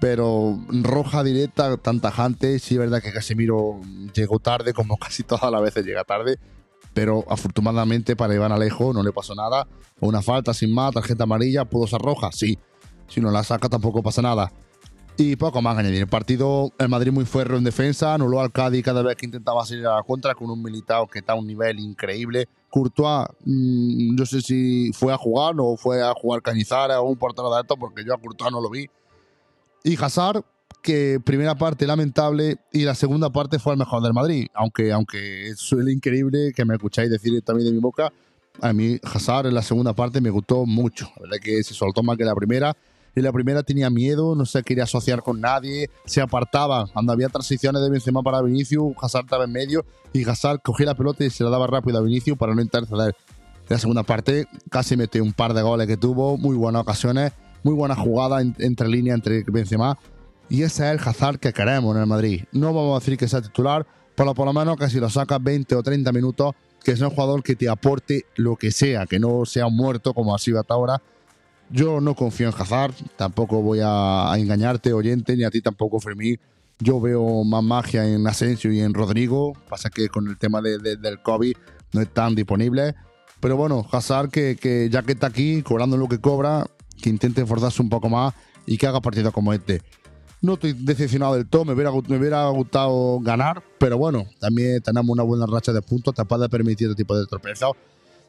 pero roja directa, tan tajante. Sí, es verdad que Casemiro llegó tarde, como casi todas las veces llega tarde. Pero afortunadamente para Iván Alejo no le pasó nada. Una falta sin más, tarjeta amarilla, pudo ser roja, sí si no la saca tampoco pasa nada. Y poco más añadir. El partido, el Madrid muy fuerte en defensa, anuló al Cádiz cada vez que intentaba salir a la contra con un militado que está a un nivel increíble. Courtois, mm, yo sé si fue a jugar o fue a jugar Cañizara o un portero de esto, porque yo a Courtois no lo vi. Y Hazard, que primera parte lamentable y la segunda parte fue el mejor del Madrid. Aunque, aunque suele increíble que me escucháis decir también de mi boca, a mí Hazard en la segunda parte me gustó mucho. La verdad que se soltó más que la primera en la primera tenía miedo, no se quería asociar con nadie, se apartaba. Cuando había transiciones de Benzema para Vinicius, Hazard estaba en medio y Hazard cogía la pelota y se la daba rápido a Vinicius para no interceder. En la segunda parte casi metió un par de goles que tuvo, muy buenas ocasiones, muy buena jugada entre línea entre Benzema. Y ese es el Hazard que queremos en el Madrid. No vamos a decir que sea titular, pero por lo menos que si lo saca 20 o 30 minutos, que sea un jugador que te aporte lo que sea, que no sea muerto como ha sido hasta ahora, yo no confío en Hazard, tampoco voy a, engañarte, oyente, ni a ti tampoco, Fermín. Yo veo más magia en Asensio y en Rodrigo. Pasa que con el tema del COVID no están disponibles. Pero bueno, Hazard, que, ya que está aquí, cobrando lo que cobra, que intente esforzarse un poco más y que haga partidos como este. No estoy decepcionado del todo, me hubiera, me hubiera gustado ganar, pero bueno, también tenemos una buena racha de puntos, capaz de permitir este tipo de tropezos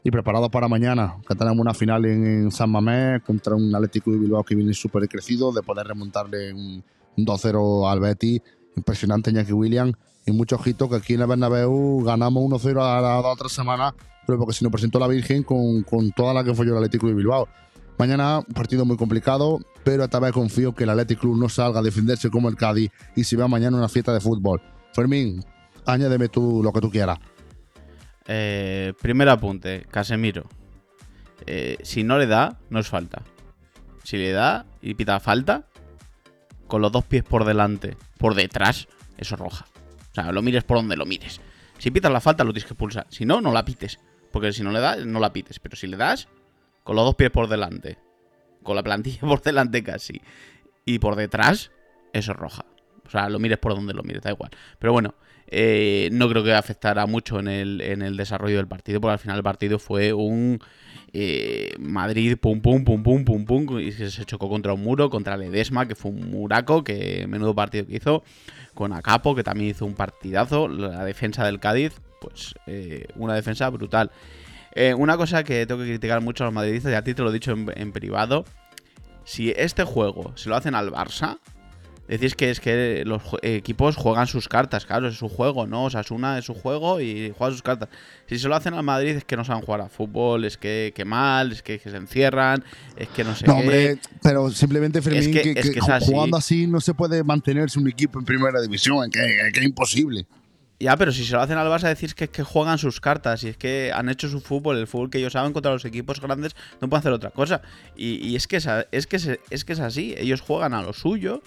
y preparados para mañana, que tenemos una final en, San Mamés contra un Atlético de Bilbao que viene súper crecido, de poder remontarle un, 2-0 al Betis, impresionante Iñaki William, y mucho ojito que aquí en el Bernabéu ganamos 1-0 a la, otra semana, pero porque si nos presentó la Virgen con, con toda la que fue el Atlético de Bilbao. Mañana partido muy complicado, pero vez confío que el Atlético Club no salga a defenderse como el Cádiz y se vea mañana una fiesta de fútbol. Fermín, añádeme tú lo que tú quieras. Eh, primer apunte, Casemiro. Eh, si no le da, no es falta. Si le da y pita falta, con los dos pies por delante, por detrás, eso es roja. O sea, lo mires por donde lo mires. Si pitas la falta, lo tienes que pulsar. Si no, no la pites. Porque si no le das, no la pites. Pero si le das, con los dos pies por delante, con la plantilla por delante casi, y por detrás, eso es roja. O sea, lo mires por donde lo mires, da igual. Pero bueno, eh, no creo que afectara mucho en el, en el desarrollo del partido, porque al final el partido fue un eh, Madrid pum pum pum pum pum pum y se chocó contra un muro, contra Ledesma, que fue un muraco, que menudo partido que hizo, con Acapo, que también hizo un partidazo, la defensa del Cádiz, pues eh, una defensa brutal. Una cosa que tengo que criticar mucho a los madridistas, y a ti te lo he dicho en privado, si este juego se lo hacen al Barça, Decís que es que los equipos juegan sus cartas, claro, es su juego, ¿no? O sea, es una es su juego y juega sus cartas. Si se lo hacen al Madrid es que no saben jugar a fútbol, es que, que mal, es que, se encierran, es que no sé no, hombre, pero simplemente Fermín, que, jugando así no se puede mantenerse un equipo en primera división, que, que es imposible. Ya, pero si se lo hacen al Barça, decir que es que juegan sus cartas y es que han hecho su fútbol, el fútbol que ellos saben contra los equipos grandes, no pueden hacer otra cosa. Y, es, que es, es, que es que es así, ellos juegan a lo suyo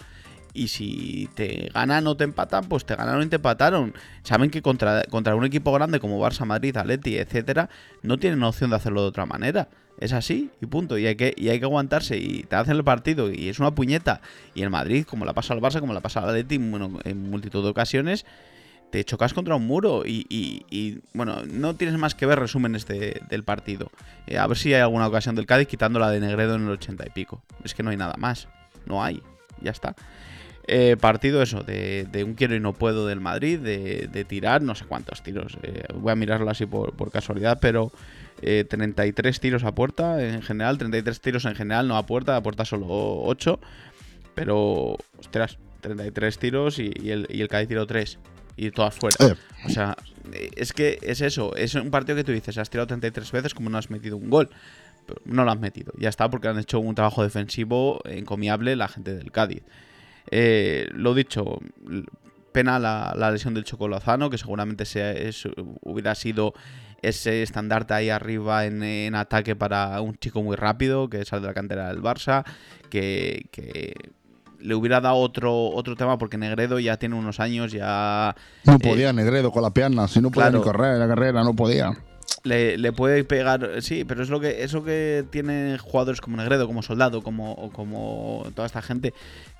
y si te ganan o te empatan, pues te ganaron y te empataron. Saben que contra, contra un equipo grande como Barça, Madrid, Atleti, etcétera, no tienen opción de hacerlo de otra manera. Es así y punto. Y hay que, y hay que aguantarse. Y te hacen el partido y es una puñeta. Y el Madrid, como la pasa al Barça, como la pasa al Atleti, bueno, en multitud de ocasiones, chocas contra un muro y, bueno, no tienes más que ver resúmenes de- del partido. Eh, a ver si hay alguna ocasión del Cádiz quitando la de Negredo en el 80 y pico. Es que no hay nada más. No hay. Ya está. Eh, partido eso, de, un quiero y no puedo del Madrid, de, tirar no sé cuántos tiros. eh, voy a mirarlo así por, por casualidad, pero eh, 33 tiros a puerta en general, 33 tiros en general, no a puerta, a puerta solo 8. Pero, ostras, 33 tiros y, y el, y el Cádiz tiró 3. Y todas fuera. Eh, O sea, eh, es que es eso. Es un partido que tú dices, has tirado 33 veces como no has metido un gol. Pero no lo has metido. Ya está, porque han hecho un trabajo defensivo encomiable la gente del Cádiz. Eh, lo dicho, pena la, la lesión del Choco Lozano, que seguramente sea- es- hubiera sido ese estandarte ahí arriba en, en ataque para un chico muy rápido que sale de la cantera del Barça, que, que le hubiera dado otro, otro tema porque Negredo ya tiene unos años, ya no podía Negredo con la pierna, si no podía Eh, claro. ni correr la carrera, no podía. le, le puede pegar, sí, pero es lo que eso que tiene jugadores como Negredo, como Soldado, como, como toda esta gente,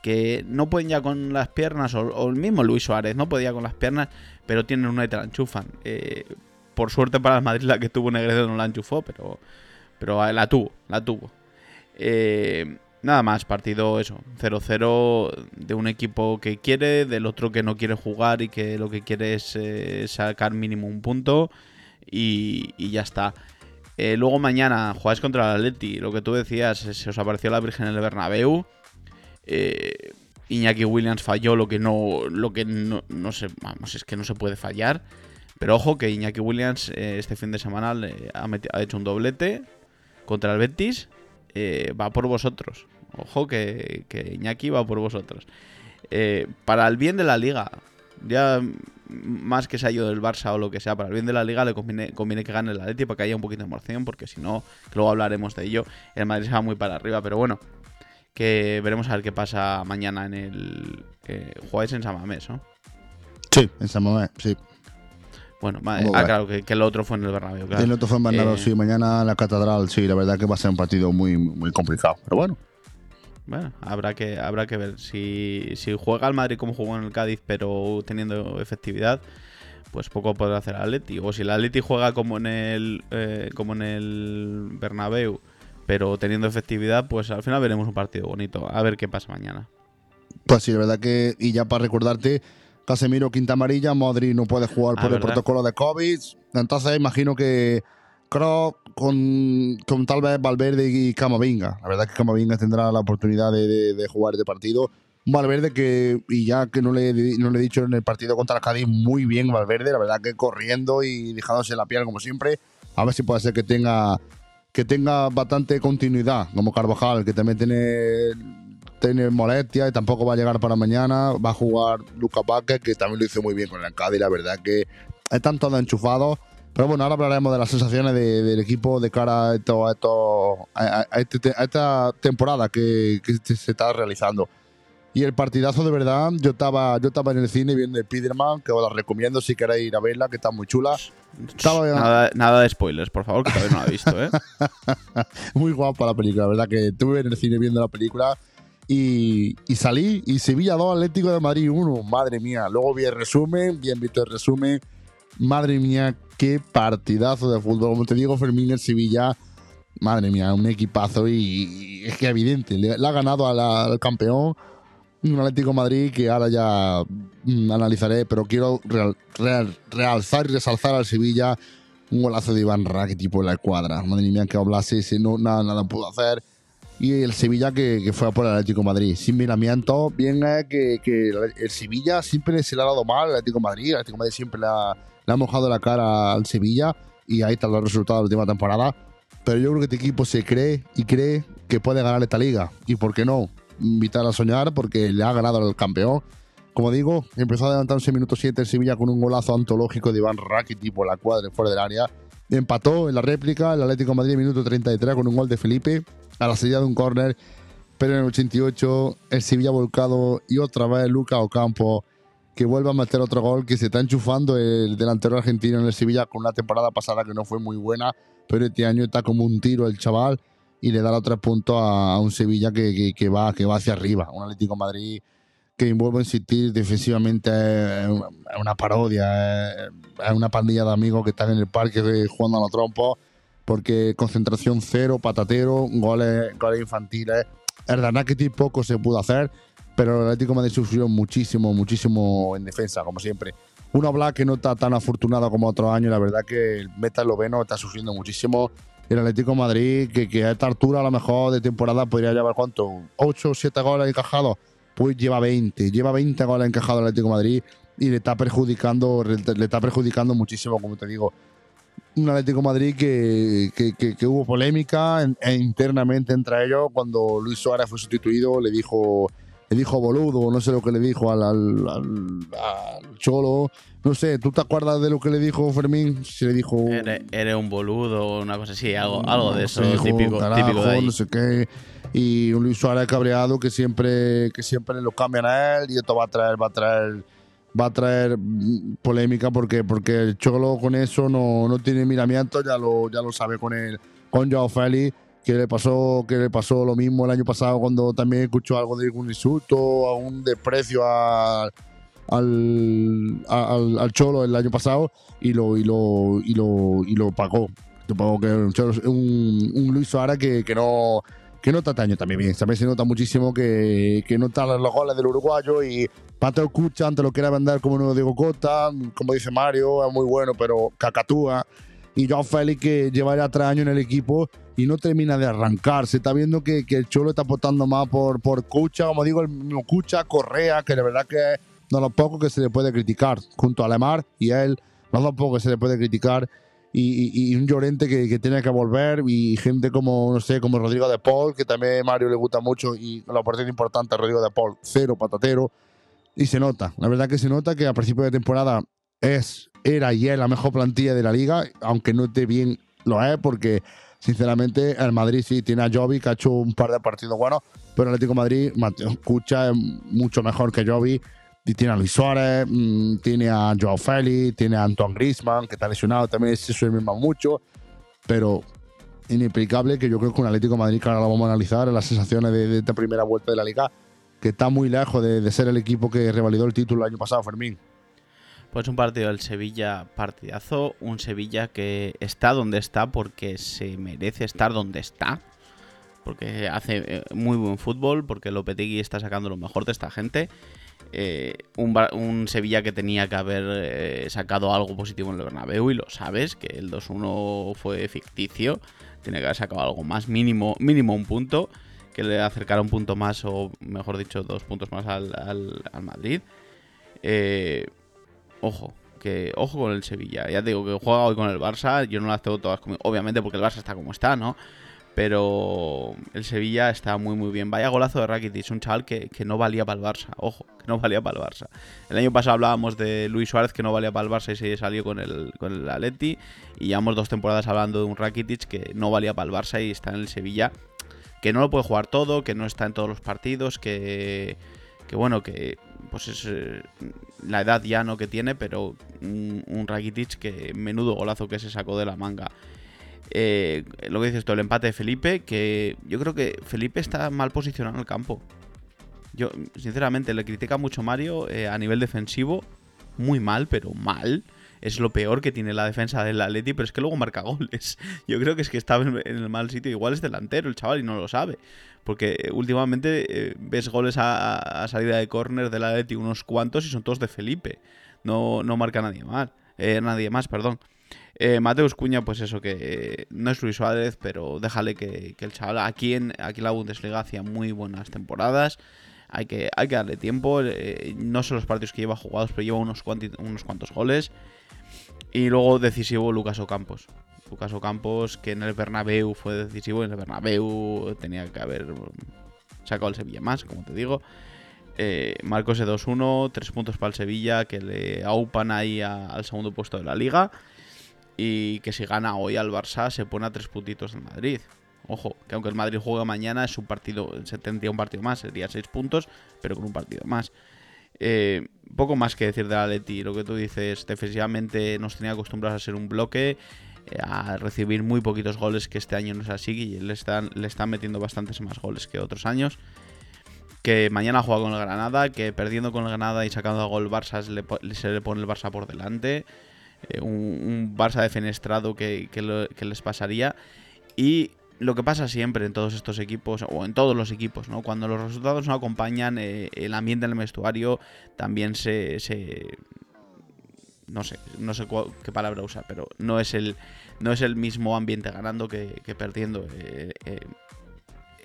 que no pueden ya con las piernas, o, o el mismo Luis Suárez no podía con las piernas, pero tienen una y te la enchufan. Eh, por suerte para el Madrid la que tuvo Negredo no la enchufó, pero, pero la tuvo, la tuvo. Eh, nada más, partido eso, 0-0 de un equipo que quiere, del otro que no quiere jugar y que lo que quiere es eh, sacar mínimo un punto y, y ya está. Eh, luego mañana jugáis contra el Atleti, lo que tú decías, se se os apareció la Virgen en el Bernabéu. Eh, Iñaki Williams falló lo que no, lo que no, no sé, vamos, es que no se puede fallar. Pero ojo que Iñaki Williams eh, este fin de semana le ha, ha hecho un doblete contra el Betis. eh, va por vosotros. Ojo que, que Iñaki va por vosotros. Eh, para el bien de la liga, ya más que se haya ido del Barça o lo que sea, para el bien de la liga le conviene, conviene que gane el Atleti para que haya un poquito de emoción, porque si no, luego hablaremos de ello, el Madrid se va muy para arriba, pero bueno, que veremos a ver qué pasa mañana en el... eh, jugáis en San Mamés, ¿no? Sí, en San Mamés, sí. Bueno, ah, claro, que, que el otro fue en el Bernabéu, claro. El otro fue en Bernabéu, Eh, sí. Mañana la Catedral, sí. La verdad que va a ser un partido muy, muy complicado. Pero bueno, Bueno, habrá que, habrá que ver. Si, si juega el Madrid como jugó en el Cádiz, pero teniendo efectividad, pues poco podrá hacer el Atleti. O si el Atleti juega como en el, eh, como en el Bernabéu, pero teniendo efectividad, pues al final veremos un partido bonito. A ver qué pasa mañana. pues sí, la verdad que. Y ya para recordarte, Casemiro, quinta amarilla. Modri no puede jugar Ah, por el protocolo de COVID. Entonces, imagino que. Creo con, con tal vez Valverde y Camavinga. La verdad que Camavinga tendrá la oportunidad de, de- de jugar este partido. Valverde que, y ya que no le, no le he dicho en el partido contra el Cádiz, muy bien Valverde, la verdad que corriendo y dejándose la piel como siempre. A ver si puede ser que tenga que tenga bastante continuidad, como Carvajal, que también tiene, tiene molestia y tampoco va a llegar para mañana. Va a jugar Lucas Vázquez, que también lo hizo muy bien con el Cádiz, la verdad que están todos enchufados. Pero bueno, ahora hablaremos de las sensaciones de- del equipo de cara a, esto, a, esto- a- a este- a esta temporada que, que se está realizando. Y el partidazo de verdad, yo estaba, yo estaba en el cine viendo Spiderman, que os la recomiendo si queréis ir a verla, que está muy chula. Estaba- Nada, nada de spoilers, por favor, que todavía no lo he visto, ¿eh? Muy guapa la película, la verdad que estuve en el cine viendo la película y, y salí y Sevilla 2, Atlético de Madrid 1, madre mía. Luego vi el resumen, bien visto el resumen, madre mía, qué partidazo de fútbol. Como te digo, Fermín, el Sevilla, madre mía, un equipazo y, es que evidente, le, ha ganado al campeón. Un Atlético Madrid que ahora ya mm, analizaré, pero quiero real- real- realzar y resalzar al Sevilla un golazo de Iván Rakitic por la escuadra. Madre mía, que hablase, ese no, nada, nada pudo hacer. Y el Sevilla que, que fue a por el Atlético Madrid. Sin miramiento, bien es que, que el Sevilla siempre se le ha dado mal al Atlético Madrid. El Atlético Madrid siempre le le ha mojado la cara al Sevilla. Y ahí están los resultados de la última temporada. Pero yo creo que este equipo se cree y cree que puede ganar esta liga. Y por qué no, invitar a soñar porque le ha ganado al campeón. Como digo, empezó adelantándose en minuto 7 el Sevilla con un golazo antológico de Iván Rakitic por la cuadra fuera del área. Empató en la réplica el Atlético Madrid en minuto 33 con un gol de Felipe a la salida de un córner. Pero en el 88 el Sevilla volcado y otra vez Luca Ocampo que vuelve a meter otro gol que se está enchufando el delantero argentino en el Sevilla con una temporada pasada que no fue muy buena, pero este año está como un tiro el chaval y le da los tres puntos a, un Sevilla que, que- va, que va hacia arriba. Un Atlético Madrid que vuelvo a insistir, defensivamente es una parodia, es una pandilla de amigos que están en el parque jugando a los trompos, porque concentración cero, patatero, goles, goles infantiles. Es verdad que poco se pudo hacer, pero el Atlético de Madrid sufrió muchísimo, muchísimo en defensa, como siempre. Uno habla que no está tan afortunado como otros años, la verdad que el Meta Esloveno está sufriendo muchísimo. El Atlético de Madrid, que, que a esta altura a lo mejor de temporada podría llevar cuánto, 8 o 7 goles encajados pues lleva 20, lleva 20 goles encajados el Atlético de Madrid y le está perjudicando, le está perjudicando muchísimo, como te digo. Un Atlético de Madrid que, que, hubo polémica e internamente entre ellos cuando Luis Suárez fue sustituido, le dijo le dijo boludo, no sé lo que le dijo al, al, Cholo. No sé, ¿tú te acuerdas de lo que le dijo Fermín? Si le dijo. Eres, un boludo, una cosa así, algo, algo de eso, típico, típico de No sé qué y un Luis Suárez cabreado que siempre que siempre lo cambian a él y esto va a traer va a traer va a traer polémica porque porque el Cholo con eso no, no tiene miramiento ya lo ya lo sabe con él con Joao Félix que le pasó que le pasó lo mismo el año pasado cuando también escuchó algo de un insulto a un desprecio al, al, al, Cholo el año pasado y lo y lo y lo, y lo pagó supongo que un, un Luis Suárez que, que no que nota este año también bien. También se nota muchísimo que, que notan los goles del uruguayo y Pateo Cucha antes lo quiere vender como nuevo Diego Costa, como dice Mario, es muy bueno, pero cacatúa. Y Joao Félix que lleva ya tres años en el equipo y no termina de arrancar. Se está viendo que, que el Cholo está apostando más por, por Cucha, como digo, el mismo Cucha, Correa, que de verdad que es de los pocos que se le puede criticar, junto a Lemar y a él, los dos pocos que se le puede criticar y, un Llorente que, tiene que volver y gente como, no sé, como Rodrigo de Paul, que también a Mario le gusta mucho y la oportunidad importante Rodrigo de Paul, cero patatero. Y se nota, la verdad que se nota que a principio de temporada es, era y es la mejor plantilla de la liga, aunque no esté bien, lo es, porque sinceramente el Madrid sí tiene a Jovi, que ha hecho un par de partidos buenos, pero el Atlético de Madrid, Mateo Escucha, es mucho mejor que Jovi tiene a Luis Suárez, mm, tiene a Joao Félix, tiene a Antoine Griezmann, que está lesionado también, se suele mucho, pero inexplicable que yo creo que un Atlético de Madrid, que ahora lo vamos a analizar, las sensaciones de, esta primera vuelta de la Liga, que está muy lejos de, ser el equipo que revalidó el título el año pasado, Fermín. Pues un partido del Sevilla partidazo, un Sevilla que está donde está porque se merece estar donde está, porque hace eh, muy buen fútbol, porque Lopetegui está sacando lo mejor de esta gente. Eh, un, Sevilla que tenía que haber eh, sacado algo positivo en el Bernabéu y lo sabes, que el 2-1 fue ficticio, tiene que haber sacado algo más, mínimo, mínimo un punto, que le acercara un punto más o mejor dicho dos puntos más al, Madrid. Eh, ojo, que ojo con el Sevilla, ya te digo que juega hoy con el Barça, yo no las tengo todas como, obviamente porque el Barça está como está, ¿no? Pero el Sevilla está muy muy bien. Vaya golazo de Rakitic, un chaval que, no valía para el Barça. Ojo, que no valía para el Barça. El año pasado hablábamos de Luis Suárez que no valía para el Barça y se salió con el, con el Atleti. Y llevamos dos temporadas hablando de un Rakitic que no valía para el Barça y está en el Sevilla. Que no lo puede jugar todo, que no está en todos los partidos, que, que bueno, que pues es eh, la edad ya no que tiene, pero un, un que menudo golazo que se sacó de la manga. Eh, lo que dices tú, el empate de Felipe, que yo creo que Felipe está mal posicionado en el campo. Yo, sinceramente, le critica mucho Mario eh, a nivel defensivo, muy mal, pero mal. Es lo peor que tiene la defensa del Atleti, pero es que luego marca goles. Yo creo que es que estaba en el mal sitio. Igual es delantero el chaval y no lo sabe. Porque eh, últimamente ves goles a, salida de córner del Atleti unos cuantos y son todos de Felipe. No, no marca nadie más. nadie más, perdón. Eh, Mateus Cuña, pues eso, que no es Luis Suárez, pero déjale que, el chaval aquí en, aquí la Bundesliga hacía muy buenas temporadas. Hay que, hay que darle tiempo. Eh, no son los partidos que lleva jugados, pero lleva unos, unos cuantos goles. Y luego decisivo Lucas Ocampos. Lucas Ocampos, que en el Bernabéu fue decisivo. En el Bernabéu tenía que haber sacado el Sevilla más, como te digo. Eh, Marcos de 2-1, 3 puntos para el Sevilla, que le aupan ahí al segundo puesto de la liga. Y que si gana hoy al Barça se pone a tres puntitos en Madrid. Ojo, que aunque el Madrid juegue mañana es un partido, se tendría un partido más, sería seis puntos, pero con un partido más. Eh, poco más que decir de Atleti, lo que tú dices, defensivamente nos tenía acostumbrados a ser un bloque, eh, a recibir muy poquitos goles, que este año no es así, y le están, metiendo bastantes más goles que otros años. que mañana juega con el Granada, que perdiendo con el Granada y sacando a gol Barça se le, se le pone el Barça por delante. eh, un, Barça defenestrado que, que les pasaría. Y lo que pasa siempre en todos estos equipos, o en todos los equipos, ¿no? Cuando los resultados no acompañan, eh, el ambiente en el vestuario también se, se- no sé, no sé cua- qué palabra usar, pero no es el, no es el mismo ambiente ganando que, que perdiendo. Eh, eh,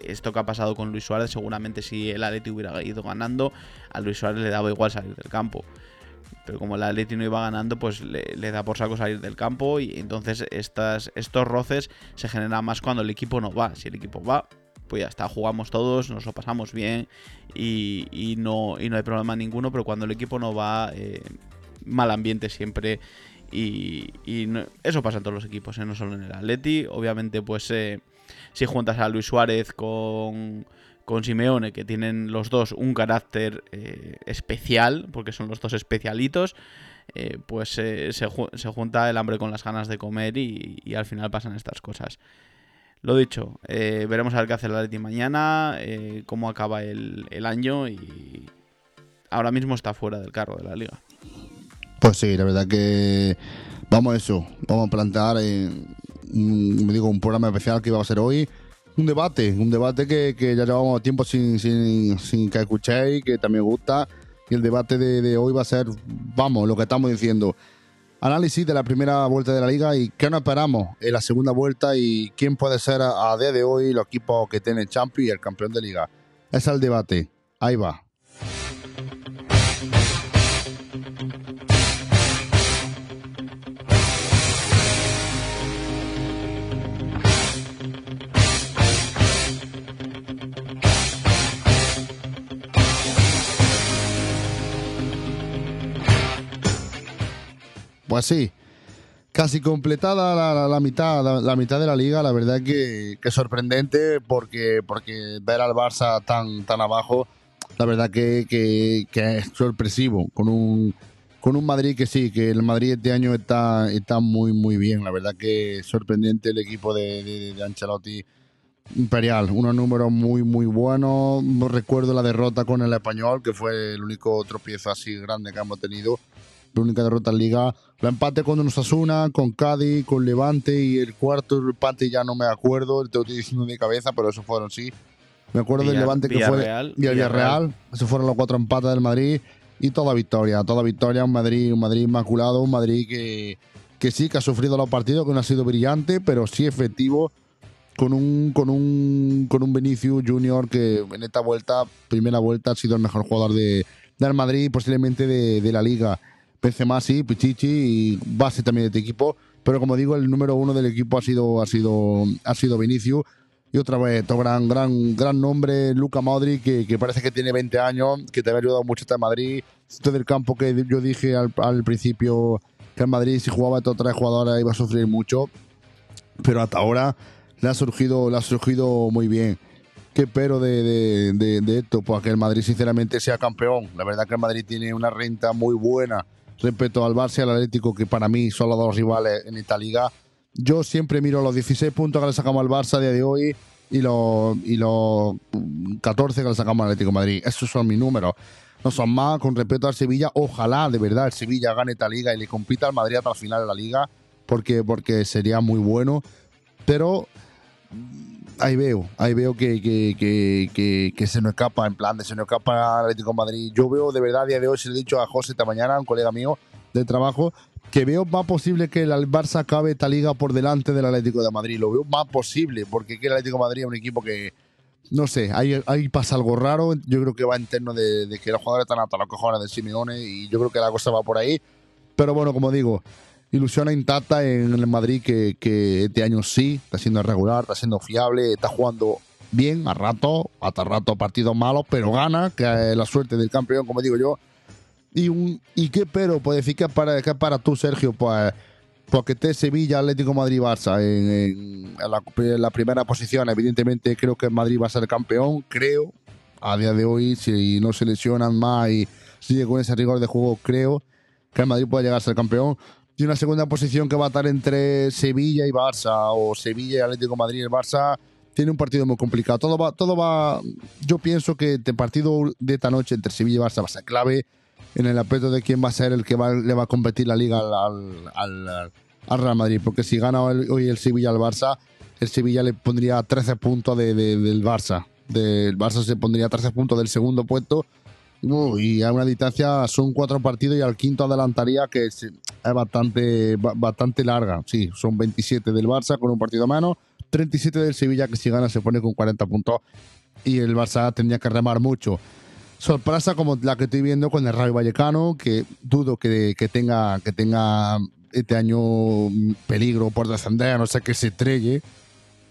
esto que ha pasado con Luis Suárez, seguramente si el Atleti hubiera ido ganando, a Luis Suárez le daba igual salir del campo. Pero como el Atleti no iba ganando, pues le, da por saco salir del campo y entonces estas, estos roces se generan más cuando el equipo no va. Si el equipo va, pues ya está, jugamos todos, nos lo pasamos bien y, no, y no hay problema ninguno, pero cuando el equipo no va, eh, mal ambiente siempre y, eso pasa en todos los equipos, ¿eh? no solo en el Atleti. Obviamente, pues eh, si juntas a Luis Suárez con, con Simeone, que tienen los dos un carácter eh, especial, porque son los dos especialitos, eh, pues eh, se, ju- se junta el hambre con las ganas de comer y, al final pasan estas cosas. Lo dicho, veremos a ver qué hace el Atleti mañana, cómo acaba el, año y ahora mismo está fuera del carro de la liga. Pues sí, la verdad que vamos a eso, vamos a plantear, digo, un programa especial que iba a ser hoy, un debate, un debate que, que ya llevamos tiempo sin, sin, sin que escuchéis, que también gusta, y el debate de, de hoy va a ser, vamos, lo que estamos diciendo, análisis de la primera vuelta de la liga y qué nos esperamos en la segunda vuelta y quién puede ser a, día de hoy los equipos que tienen Champions y el campeón de liga. Es el debate, ahí va. Pues sí, casi completada la, mitad, la, mitad de la liga, la verdad que, sorprendente porque, porque ver al Barça tan, tan abajo, la verdad que, que- es sorpresivo, con un, con un Madrid que sí, que el Madrid este año está, está muy muy bien, la verdad que sorprendente el equipo de, de, de Ancelotti. Imperial, unos números muy muy buenos. Recuerdo la derrota con el español, que fue el único tropiezo así grande que hemos tenido la única derrota en Liga. La empate con Osasuna, con Cádiz, con Levante y el cuarto empate ya no me acuerdo, te lo estoy diciendo de cabeza, pero esos fueron sí. Me acuerdo del Levante que fue y el Villarreal, esos fueron los cuatro empates del Madrid y toda victoria, toda victoria, un Madrid, un Madrid inmaculado, un Madrid que, que sí que ha sufrido los partidos, que no ha sido brillante, pero sí efectivo con un con un con un Vinicius Junior que en esta vuelta, primera vuelta ha sido el mejor jugador de del Madrid, posiblemente de, de la liga. Sí, Pichichi y base también de este equipo, pero como digo, el número uno del equipo ha sido ha sido ha sido Vinicius y otra vez otro gran gran gran nombre Luca Modric que, que parece que tiene 20 años, que te ha ayudado mucho este Madrid, esto del campo que yo dije al, al principio que el Madrid si jugaba estos tres jugadores iba a sufrir mucho, pero hasta ahora le ha surgido le ha surgido muy bien. ¿Qué pero de, de, de- de esto? Pues que el Madrid sinceramente sea campeón. La verdad que el Madrid tiene una renta muy buena respecto al Barça y al Atlético, que para mí son los dos rivales en esta liga. Yo siempre miro los 16 puntos que le sacamos al Barça a día de hoy y los, y los 14 que le sacamos al Atlético de Madrid. Esos son mis números. No son más con respecto al Sevilla. Ojalá de verdad el Sevilla gane esta liga y le compita al Madrid hasta el final de la liga, porque, porque sería muy bueno. Pero ahí veo, ahí veo que, que, que, se nos escapa, en plan de se nos escapa Atlético de Madrid. Yo veo de verdad a día de hoy, se lo he dicho a José esta mañana, un colega mío de trabajo, que veo más posible que el Barça acabe esta liga por delante del Atlético de Madrid. Lo veo más posible, porque que el Atlético de Madrid es un equipo que, no sé, ahí, ahí pasa algo raro. Yo creo que va interno de, de que los jugadores están hasta los cojones de Simeone y yo creo que la cosa va por ahí. Pero bueno, como digo, ilusión intacta en el Madrid que, que este año sí está siendo regular, está siendo fiable, está jugando bien a rato, hasta rato partidos malos, pero gana, que es la suerte del campeón, como digo yo. Y, un, y qué pero, pues decir que para, que para tú, Sergio, pues porque esté Sevilla, Atlético Madrid, Barça en- en la, en la primera posición. Evidentemente, creo que Madrid va a ser campeón. Creo, a día de hoy, si no se lesionan más y sigue con ese rigor de juego, creo que el Madrid puede llegar a ser campeón. Y una segunda posición que va a estar entre Sevilla y Barça, o Sevilla y Atlético Madrid y el Barça. tiene un partido muy complicado. Todo va, todo va. Yo pienso que el partido de esta noche entre Sevilla y Barça va a ser clave en el aspecto de quién va a ser el que va, le va a competir la liga al, al, al Real Madrid. Porque si gana hoy el Sevilla al Barça, el Sevilla le pondría 13 puntos de, de, del Barça. Del Barça se pondría 13 puntos del segundo puesto. Y a una distancia son cuatro partidos y al quinto adelantaría que es, bastante, bastante larga. Sí, son 27 del Barça con un partido a mano 37 del Sevilla que si gana se pone con 40 puntos y el Barça tendría que remar mucho. Sorpresa como la que estoy viendo con el Rayo Vallecano, que dudo que, que tenga, que tenga este año peligro por descender, no ser que se estrelle.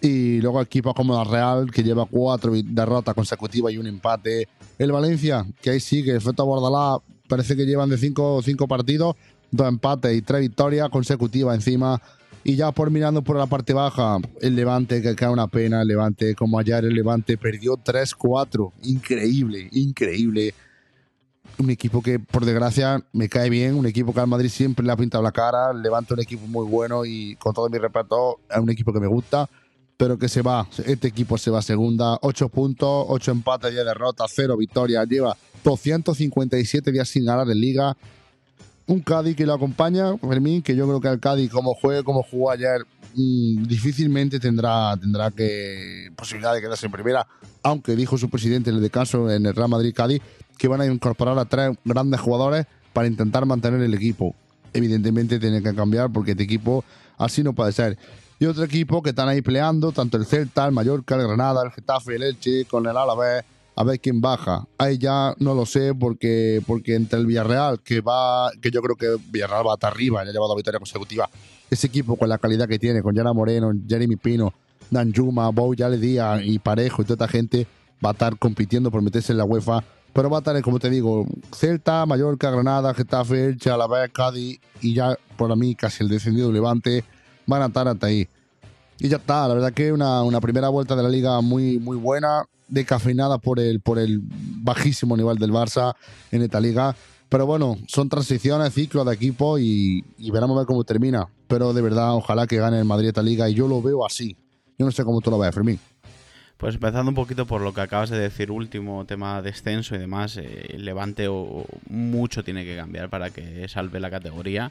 Y luego equipos como la Real, que lleva cuatro derrotas consecutivas y un empate. El Valencia, que ahí sigue, efecto Bordalá, parece que llevan de cinco, cinco partidos, dos empates y tres victorias consecutivas encima. Y ya por mirando por la parte baja, el Levante, que cae una pena, el Levante, como ayer el Levante perdió 3-4. Increíble, increíble. Un equipo que, por desgracia, me cae bien. Un equipo que al Madrid siempre le ha pintado la cara. Levante un equipo muy bueno y, con todo mi respeto, es un equipo que me gusta. Pero que se va, este equipo se va segunda. 8 puntos, 8 empates, 10 derrotas, 0 victorias. Lleva 257 días sin ganar en Liga un Cádiz que lo acompaña, Fermín, que yo creo que el Cádiz, como juegue, como jugó ayer, mmm, difícilmente tendrá, tendrá que posibilidad de quedarse en primera, aunque dijo su presidente en el descanso en el Real Madrid Cádiz que van a incorporar a tres grandes jugadores para intentar mantener el equipo. Evidentemente tiene que cambiar porque este equipo así no puede ser. Y otro equipo que están ahí peleando, tanto el Celta, el Mallorca, el Granada, el Getafe, el Elche, con el Alavés, a ver quién baja. Ahí ya no lo sé porque, porque entre el Villarreal, que va, que yo creo que Villarreal va hasta arriba, ya ha llevado victoria consecutiva. Ese equipo con la calidad que tiene, con Yara Moreno, Jeremy Pino, Dan Juma, Bou Díaz y Parejo y toda esta gente, va a estar compitiendo por meterse en la UEFA. Pero va a estar, como te digo, Celta, Mallorca, Granada, Getafe, Elche, Alavés, Cádiz y ya por mí casi el descendido Levante van a estar hasta ahí. Y ya está, la verdad que una, una primera vuelta de la liga muy, muy buena decafeinada por el, por el bajísimo nivel del Barça en esta liga. Pero bueno, son transiciones, ciclos de equipo y, y veremos ver cómo termina. Pero de verdad, ojalá que gane el Madrid esta liga y yo lo veo así. Yo no sé cómo tú lo ves, Fermín. Pues empezando un poquito por lo que acabas de decir, último tema descenso y demás, eh, Levante o, mucho tiene que cambiar para que salve la categoría.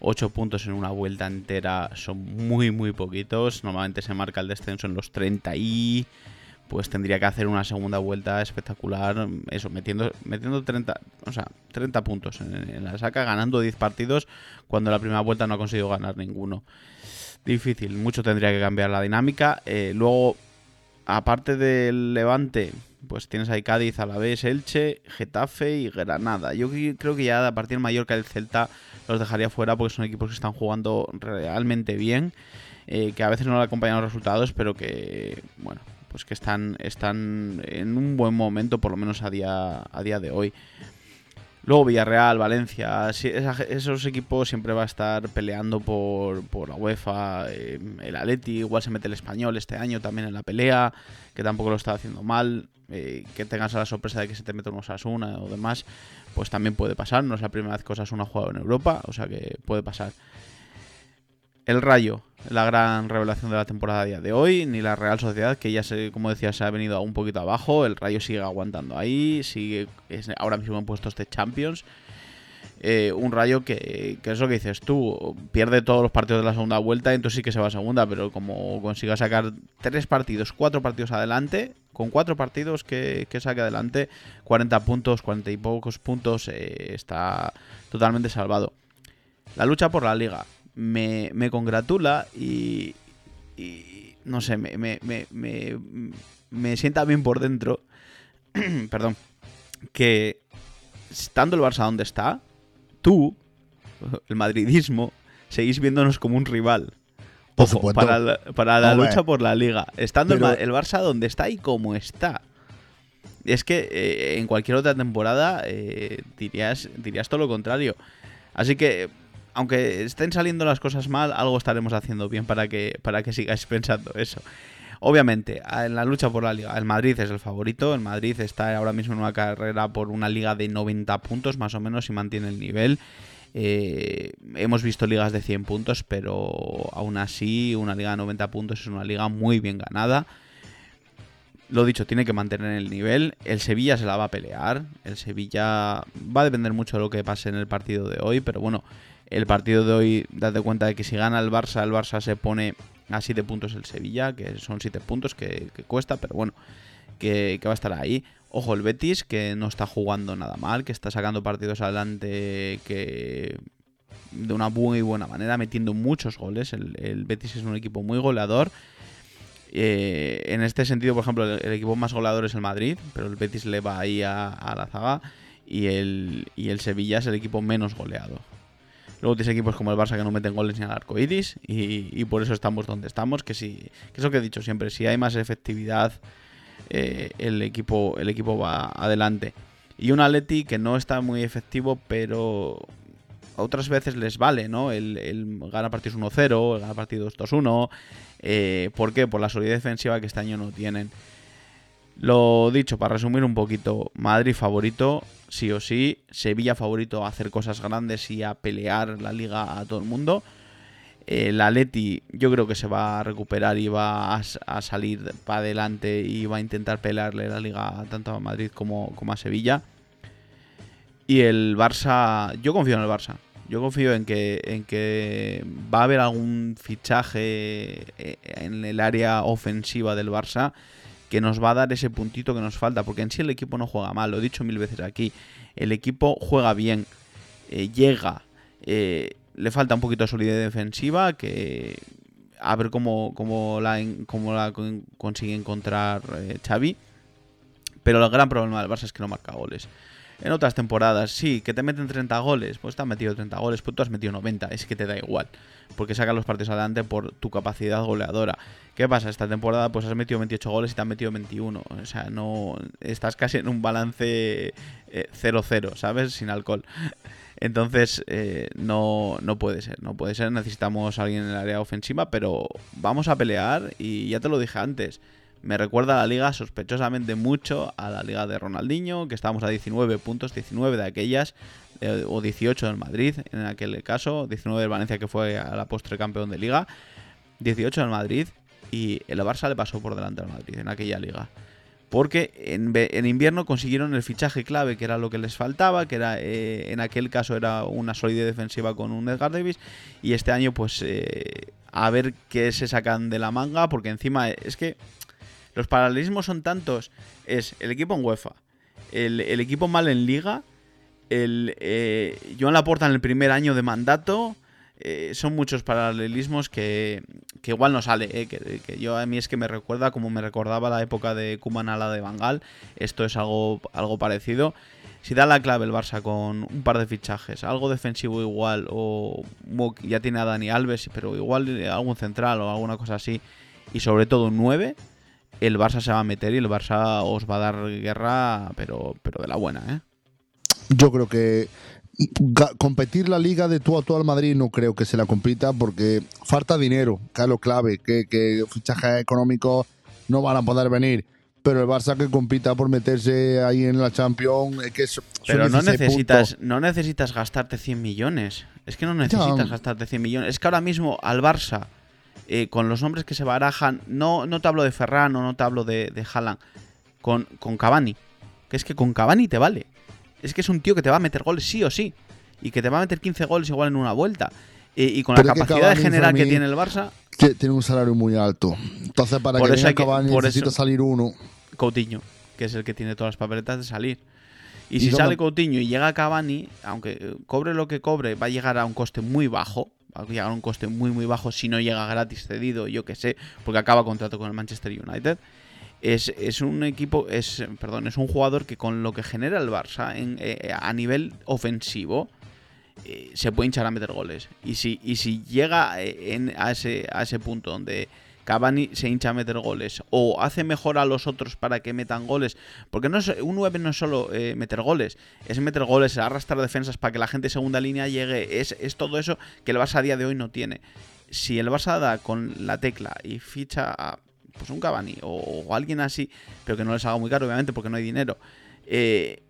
8 puntos en una vuelta entera son muy, muy poquitos. Normalmente se marca el descenso en los 30 y pues tendría que hacer una segunda vuelta espectacular, eso, metiendo, metiendo 30, o sea, 30 puntos en, la saca, ganando 10 partidos, cuando la primera vuelta no ha conseguido ganar ninguno. Difícil, mucho tendría que cambiar la dinámica. Eh, luego, aparte del Levante, pues tienes ahí Cádiz, Alavés, Elche, Getafe y Granada. Yo creo que ya a partir de Mallorca el Celta los dejaría fuera porque son equipos que están jugando realmente bien. Eh, que a veces no le acompañan los resultados, pero que, bueno, pues que están, están en un buen momento, por lo menos a día, a día de hoy. Luego Villarreal, Valencia, esos equipos siempre va a estar peleando por, por la UEFA, eh, el Atleti, igual se mete el español este año también en la pelea, que tampoco lo está haciendo mal, eh, que tengas la sorpresa de que se te meta un Osasuna o demás, pues también puede pasar, no es la primera vez que Osasuna ha jugado en Europa, o sea que puede pasar. El Rayo, la gran revelación de la temporada a día de hoy, ni la Real Sociedad, que ya como decía, se ha venido un poquito abajo. El Rayo sigue aguantando ahí, sigue ahora mismo en puestos de Champions. Eh, un Rayo que, que, es lo que dices tú, pierde todos los partidos de la segunda vuelta, entonces sí que se va a segunda, pero como consiga sacar tres partidos, cuatro partidos adelante, con cuatro partidos que, que saque adelante, 40 puntos, 40 y pocos puntos, eh, está totalmente salvado. La lucha por la liga me, me congratula y, no sé, me, me, me, me, sienta bien por dentro, perdón, que estando el Barça donde está, tú, el madridismo, seguís viéndonos como un rival. Ojo, para la, para la lucha por la liga. Estando Pero... el, Barça donde está y como está. Es que eh, en cualquier otra temporada eh, dirías, dirías todo lo contrario. Así que aunque estén saliendo las cosas mal, algo estaremos haciendo bien para que, para que sigáis pensando eso. Obviamente, en la lucha por la liga, el Madrid es el favorito. El Madrid está ahora mismo en una carrera por una liga de 90 puntos, más o menos, y mantiene el nivel. Eh, hemos visto ligas de 100 puntos, pero aún así, una liga de 90 puntos es una liga muy bien ganada. lo dicho, tiene que mantener el nivel. El Sevilla se la va a pelear. El Sevilla va a depender mucho de lo que pase en el partido de hoy. Pero bueno, el partido de hoy, date cuenta de que si gana el Barça, el Barça se pone a 7 puntos el Sevilla, que son 7 puntos que, cuesta, pero bueno, que va a estar ahí. Ojo, el Betis, que no está jugando nada mal, que está sacando partidos adelante que de una muy buena manera, metiendo muchos goles. El, Betis es un equipo muy goleador. Eh, en este sentido, por ejemplo, el, equipo más goleador es el Madrid, pero el Betis le va ahí a, la zaga. Y el, y el Sevilla es el equipo menos goleado. Luego tienes equipos como el Barça que no meten goles ni al arco iris. Y, y por eso estamos donde estamos. Que, si, que es lo que he dicho siempre: si hay más efectividad, eh, el, equipo, el equipo va adelante. Y un Atleti que no está muy efectivo, pero otras veces les vale, ¿no? El, el gana partidos 1-0, el gana partidos 2-1. Eh, ¿Por qué? Por la solidez defensiva que este año no tienen. Lo dicho, para resumir un poquito, Madrid favorito, sí o sí, Sevilla favorito a hacer cosas grandes y a pelear la liga a todo el mundo. El Atleti yo creo que se va a recuperar y va a, a salir para adelante y va a intentar pelearle la liga tanto a Madrid como, como a Sevilla. Y el Barça, yo confío en el Barça. Yo confío en que, en que va a haber algún fichaje eh, en el área ofensiva del Barça que nos va a dar ese puntito que nos falta, porque en sí el equipo no juega mal, lo he dicho mil veces aquí, el equipo juega bien, eh, llega, eh, le falta un poquito de solidez defensiva, que a ver cómo, cómo la, cómo la con- consigue encontrar eh, Xavi, pero el gran problema del Barça es que no marca goles. En otras temporadas, sí, que te meten 30 goles, pues te han metido 30 goles, pues tú has metido 90, es que te da igual, porque sacas los partidos adelante por tu capacidad goleadora. ¿Qué pasa? Esta temporada pues has metido 28 goles y te han metido 21, o sea, no estás casi en un balance eh, 0-0, ¿sabes? Sin alcohol. Entonces, eh, no, no puede ser, no puede ser. Necesitamos a alguien en el área ofensiva, pero vamos a pelear y ya te lo dije antes. Me recuerda a la liga sospechosamente mucho a la liga de Ronaldinho, que estábamos a 19 puntos, 19 de aquellas, eh, o 18 del Madrid en aquel caso, 19 del Valencia que fue a la postre campeón de liga, 18 del Madrid y el Barça le pasó por delante al Madrid en aquella liga. Porque en, en invierno consiguieron el fichaje clave, que era lo que les faltaba, que era eh, en aquel caso era una solidez defensiva con un Edgar Davis, y este año pues eh, a ver qué se sacan de la manga, porque encima es que los paralelismos son tantos, es el equipo en UEFA, el, equipo mal en liga, el eh, Joan Laporta en el primer año de mandato, eh, son muchos paralelismos que, que igual no sale, eh, que, yo a mí es que me recuerda como me recordaba la época de Kuman a la de Bangal, esto es algo, algo parecido. Si da la clave el Barça con un par de fichajes, algo defensivo igual, o o ya tiene a Dani Alves, pero igual eh, algún central o alguna cosa así, y sobre todo un 9, el Barça se va a meter y el Barça os va a dar guerra, pero, pero de la buena, ¿eh? Yo creo que competir la liga de tú a tú al Madrid no creo que se la compita porque falta dinero, que es lo clave, que, que fichajes económicos no van a poder venir. Pero el Barça que compita por meterse ahí en la Champions, es que son Pero no 16 necesitas, puntos. no necesitas gastarte 100 millones. Es que no necesitas gastarte 100 millones. Es que ahora mismo al Barça, eh, con los nombres que se barajan, no, no te hablo de Ferran o no te hablo de, de Haaland, con, con Cavani. Que es que con Cavani te vale. Es que es un tío que te va a meter goles sí o sí. Y que te va a meter 15 goles igual en una vuelta. Eh, y con Pero la capacidad de general que tiene el Barça, Que tiene un salario muy alto. Entonces, para Por que venga Cavani por necesita eso- salir uno. Coutinho, que es el que tiene todas las papeletas de salir. Y ¿Y si sale Coutinho y llega Cavani, aunque cobre lo que cobre, va a llegar a un coste muy bajo. Llegar a un coste muy, muy bajo si no llega gratis cedido, yo que sé, porque acaba contrato con el Manchester United. Es, es un equipo, es, perdón, es un jugador que con lo que genera el Barça en, eh, a nivel ofensivo eh, se puede hinchar a meter goles. Y si, y si llega eh, a, ese, a ese punto donde Cavani se hincha a meter goles o hace mejor a los otros para que metan goles, porque no es, un 9 no es solo eh, meter goles, es meter goles, es arrastrar defensas para que la gente de segunda línea llegue, es, es todo eso que el Barça a día de hoy no tiene. Si el Barça da con la tecla y ficha a pues un Cavani o, alguien así, pero que no les haga muy caro, obviamente, porque no hay dinero, eh,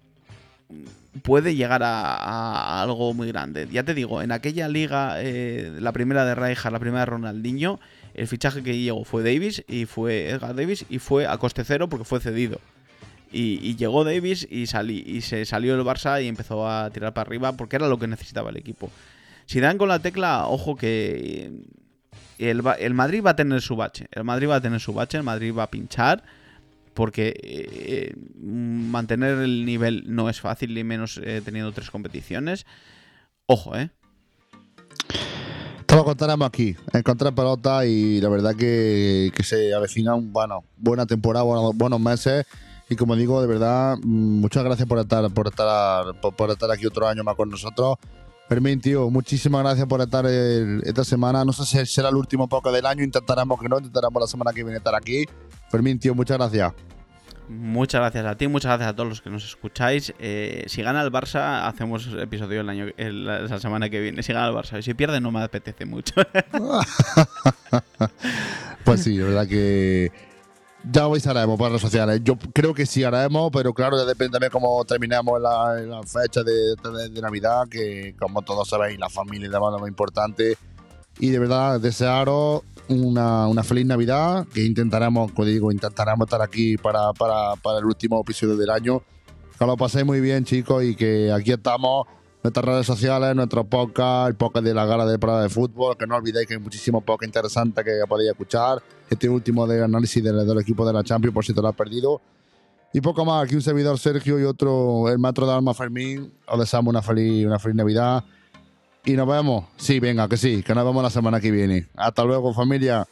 puede llegar a, a algo muy grande. Ya te digo, en aquella liga, eh, la primera de Rijkaard, la primera de Ronaldinho, El fichaje que llegó fue Davis y fue Edgar Davis y fue a coste cero porque fue cedido. Y, y llegó Davis y, salí, y se salió el Barça y empezó a tirar para arriba porque era lo que necesitaba el equipo. Si dan con la tecla, ojo que el, el Madrid va a tener su bache. El Madrid va a tener su bache, el Madrid va a pinchar. Porque eh, mantener el nivel no es fácil, ni menos eh, teniendo tres competiciones. Ojo, ¿eh? Te lo contaremos aquí, en Contra Pelota, y la verdad que, se avecina un, bueno, buena temporada, buenos, meses. Y como digo, de verdad, mm, muchas gracias por estar, por estar, por, estar aquí otro año más con nosotros. Fermín, tío, muchísimas gracias por estar esta semana. No sé si será el último poco del año, intentaremos que no, intentaremos la semana que viene estar aquí. Fermín, tío, muchas gracias. Muchas gracias a ti, muchas gracias a todos los que nos escucháis. Eh, si gana el Barça, hacemos episodio el año, el- la semana que viene. Si gana el Barça, y si pierde, no me apetece mucho. Pues sí, la verdad que ya hoy haremos por redes sociales. Yo creo que sí haremos, pero claro, ya depende también cómo terminemos la, la fecha de, de- de Navidad, que como todos sabéis, la familia es lo más importante. Y de verdad, desearos una, una feliz Navidad, que intentaremos, como digo, intentaremos estar aquí para, para, para el último episodio del año. Que lo paséis muy bien, chicos, y que aquí estamos nuestras redes sociales, nuestro podcast, el podcast de la gala de prueba de fútbol, que no olvidéis que hay muchísimos podcasts interesantes que podéis escuchar. Este último de análisis del, del equipo de la Champions, por si te lo has perdido. Y poco más, aquí un servidor Sergio y otro, el maestro de Alma Fermín. Os deseamos una feliz, una feliz Navidad y nos vemos. Sí, venga, que sí, que nos vemos la semana que viene. Hasta luego, familia.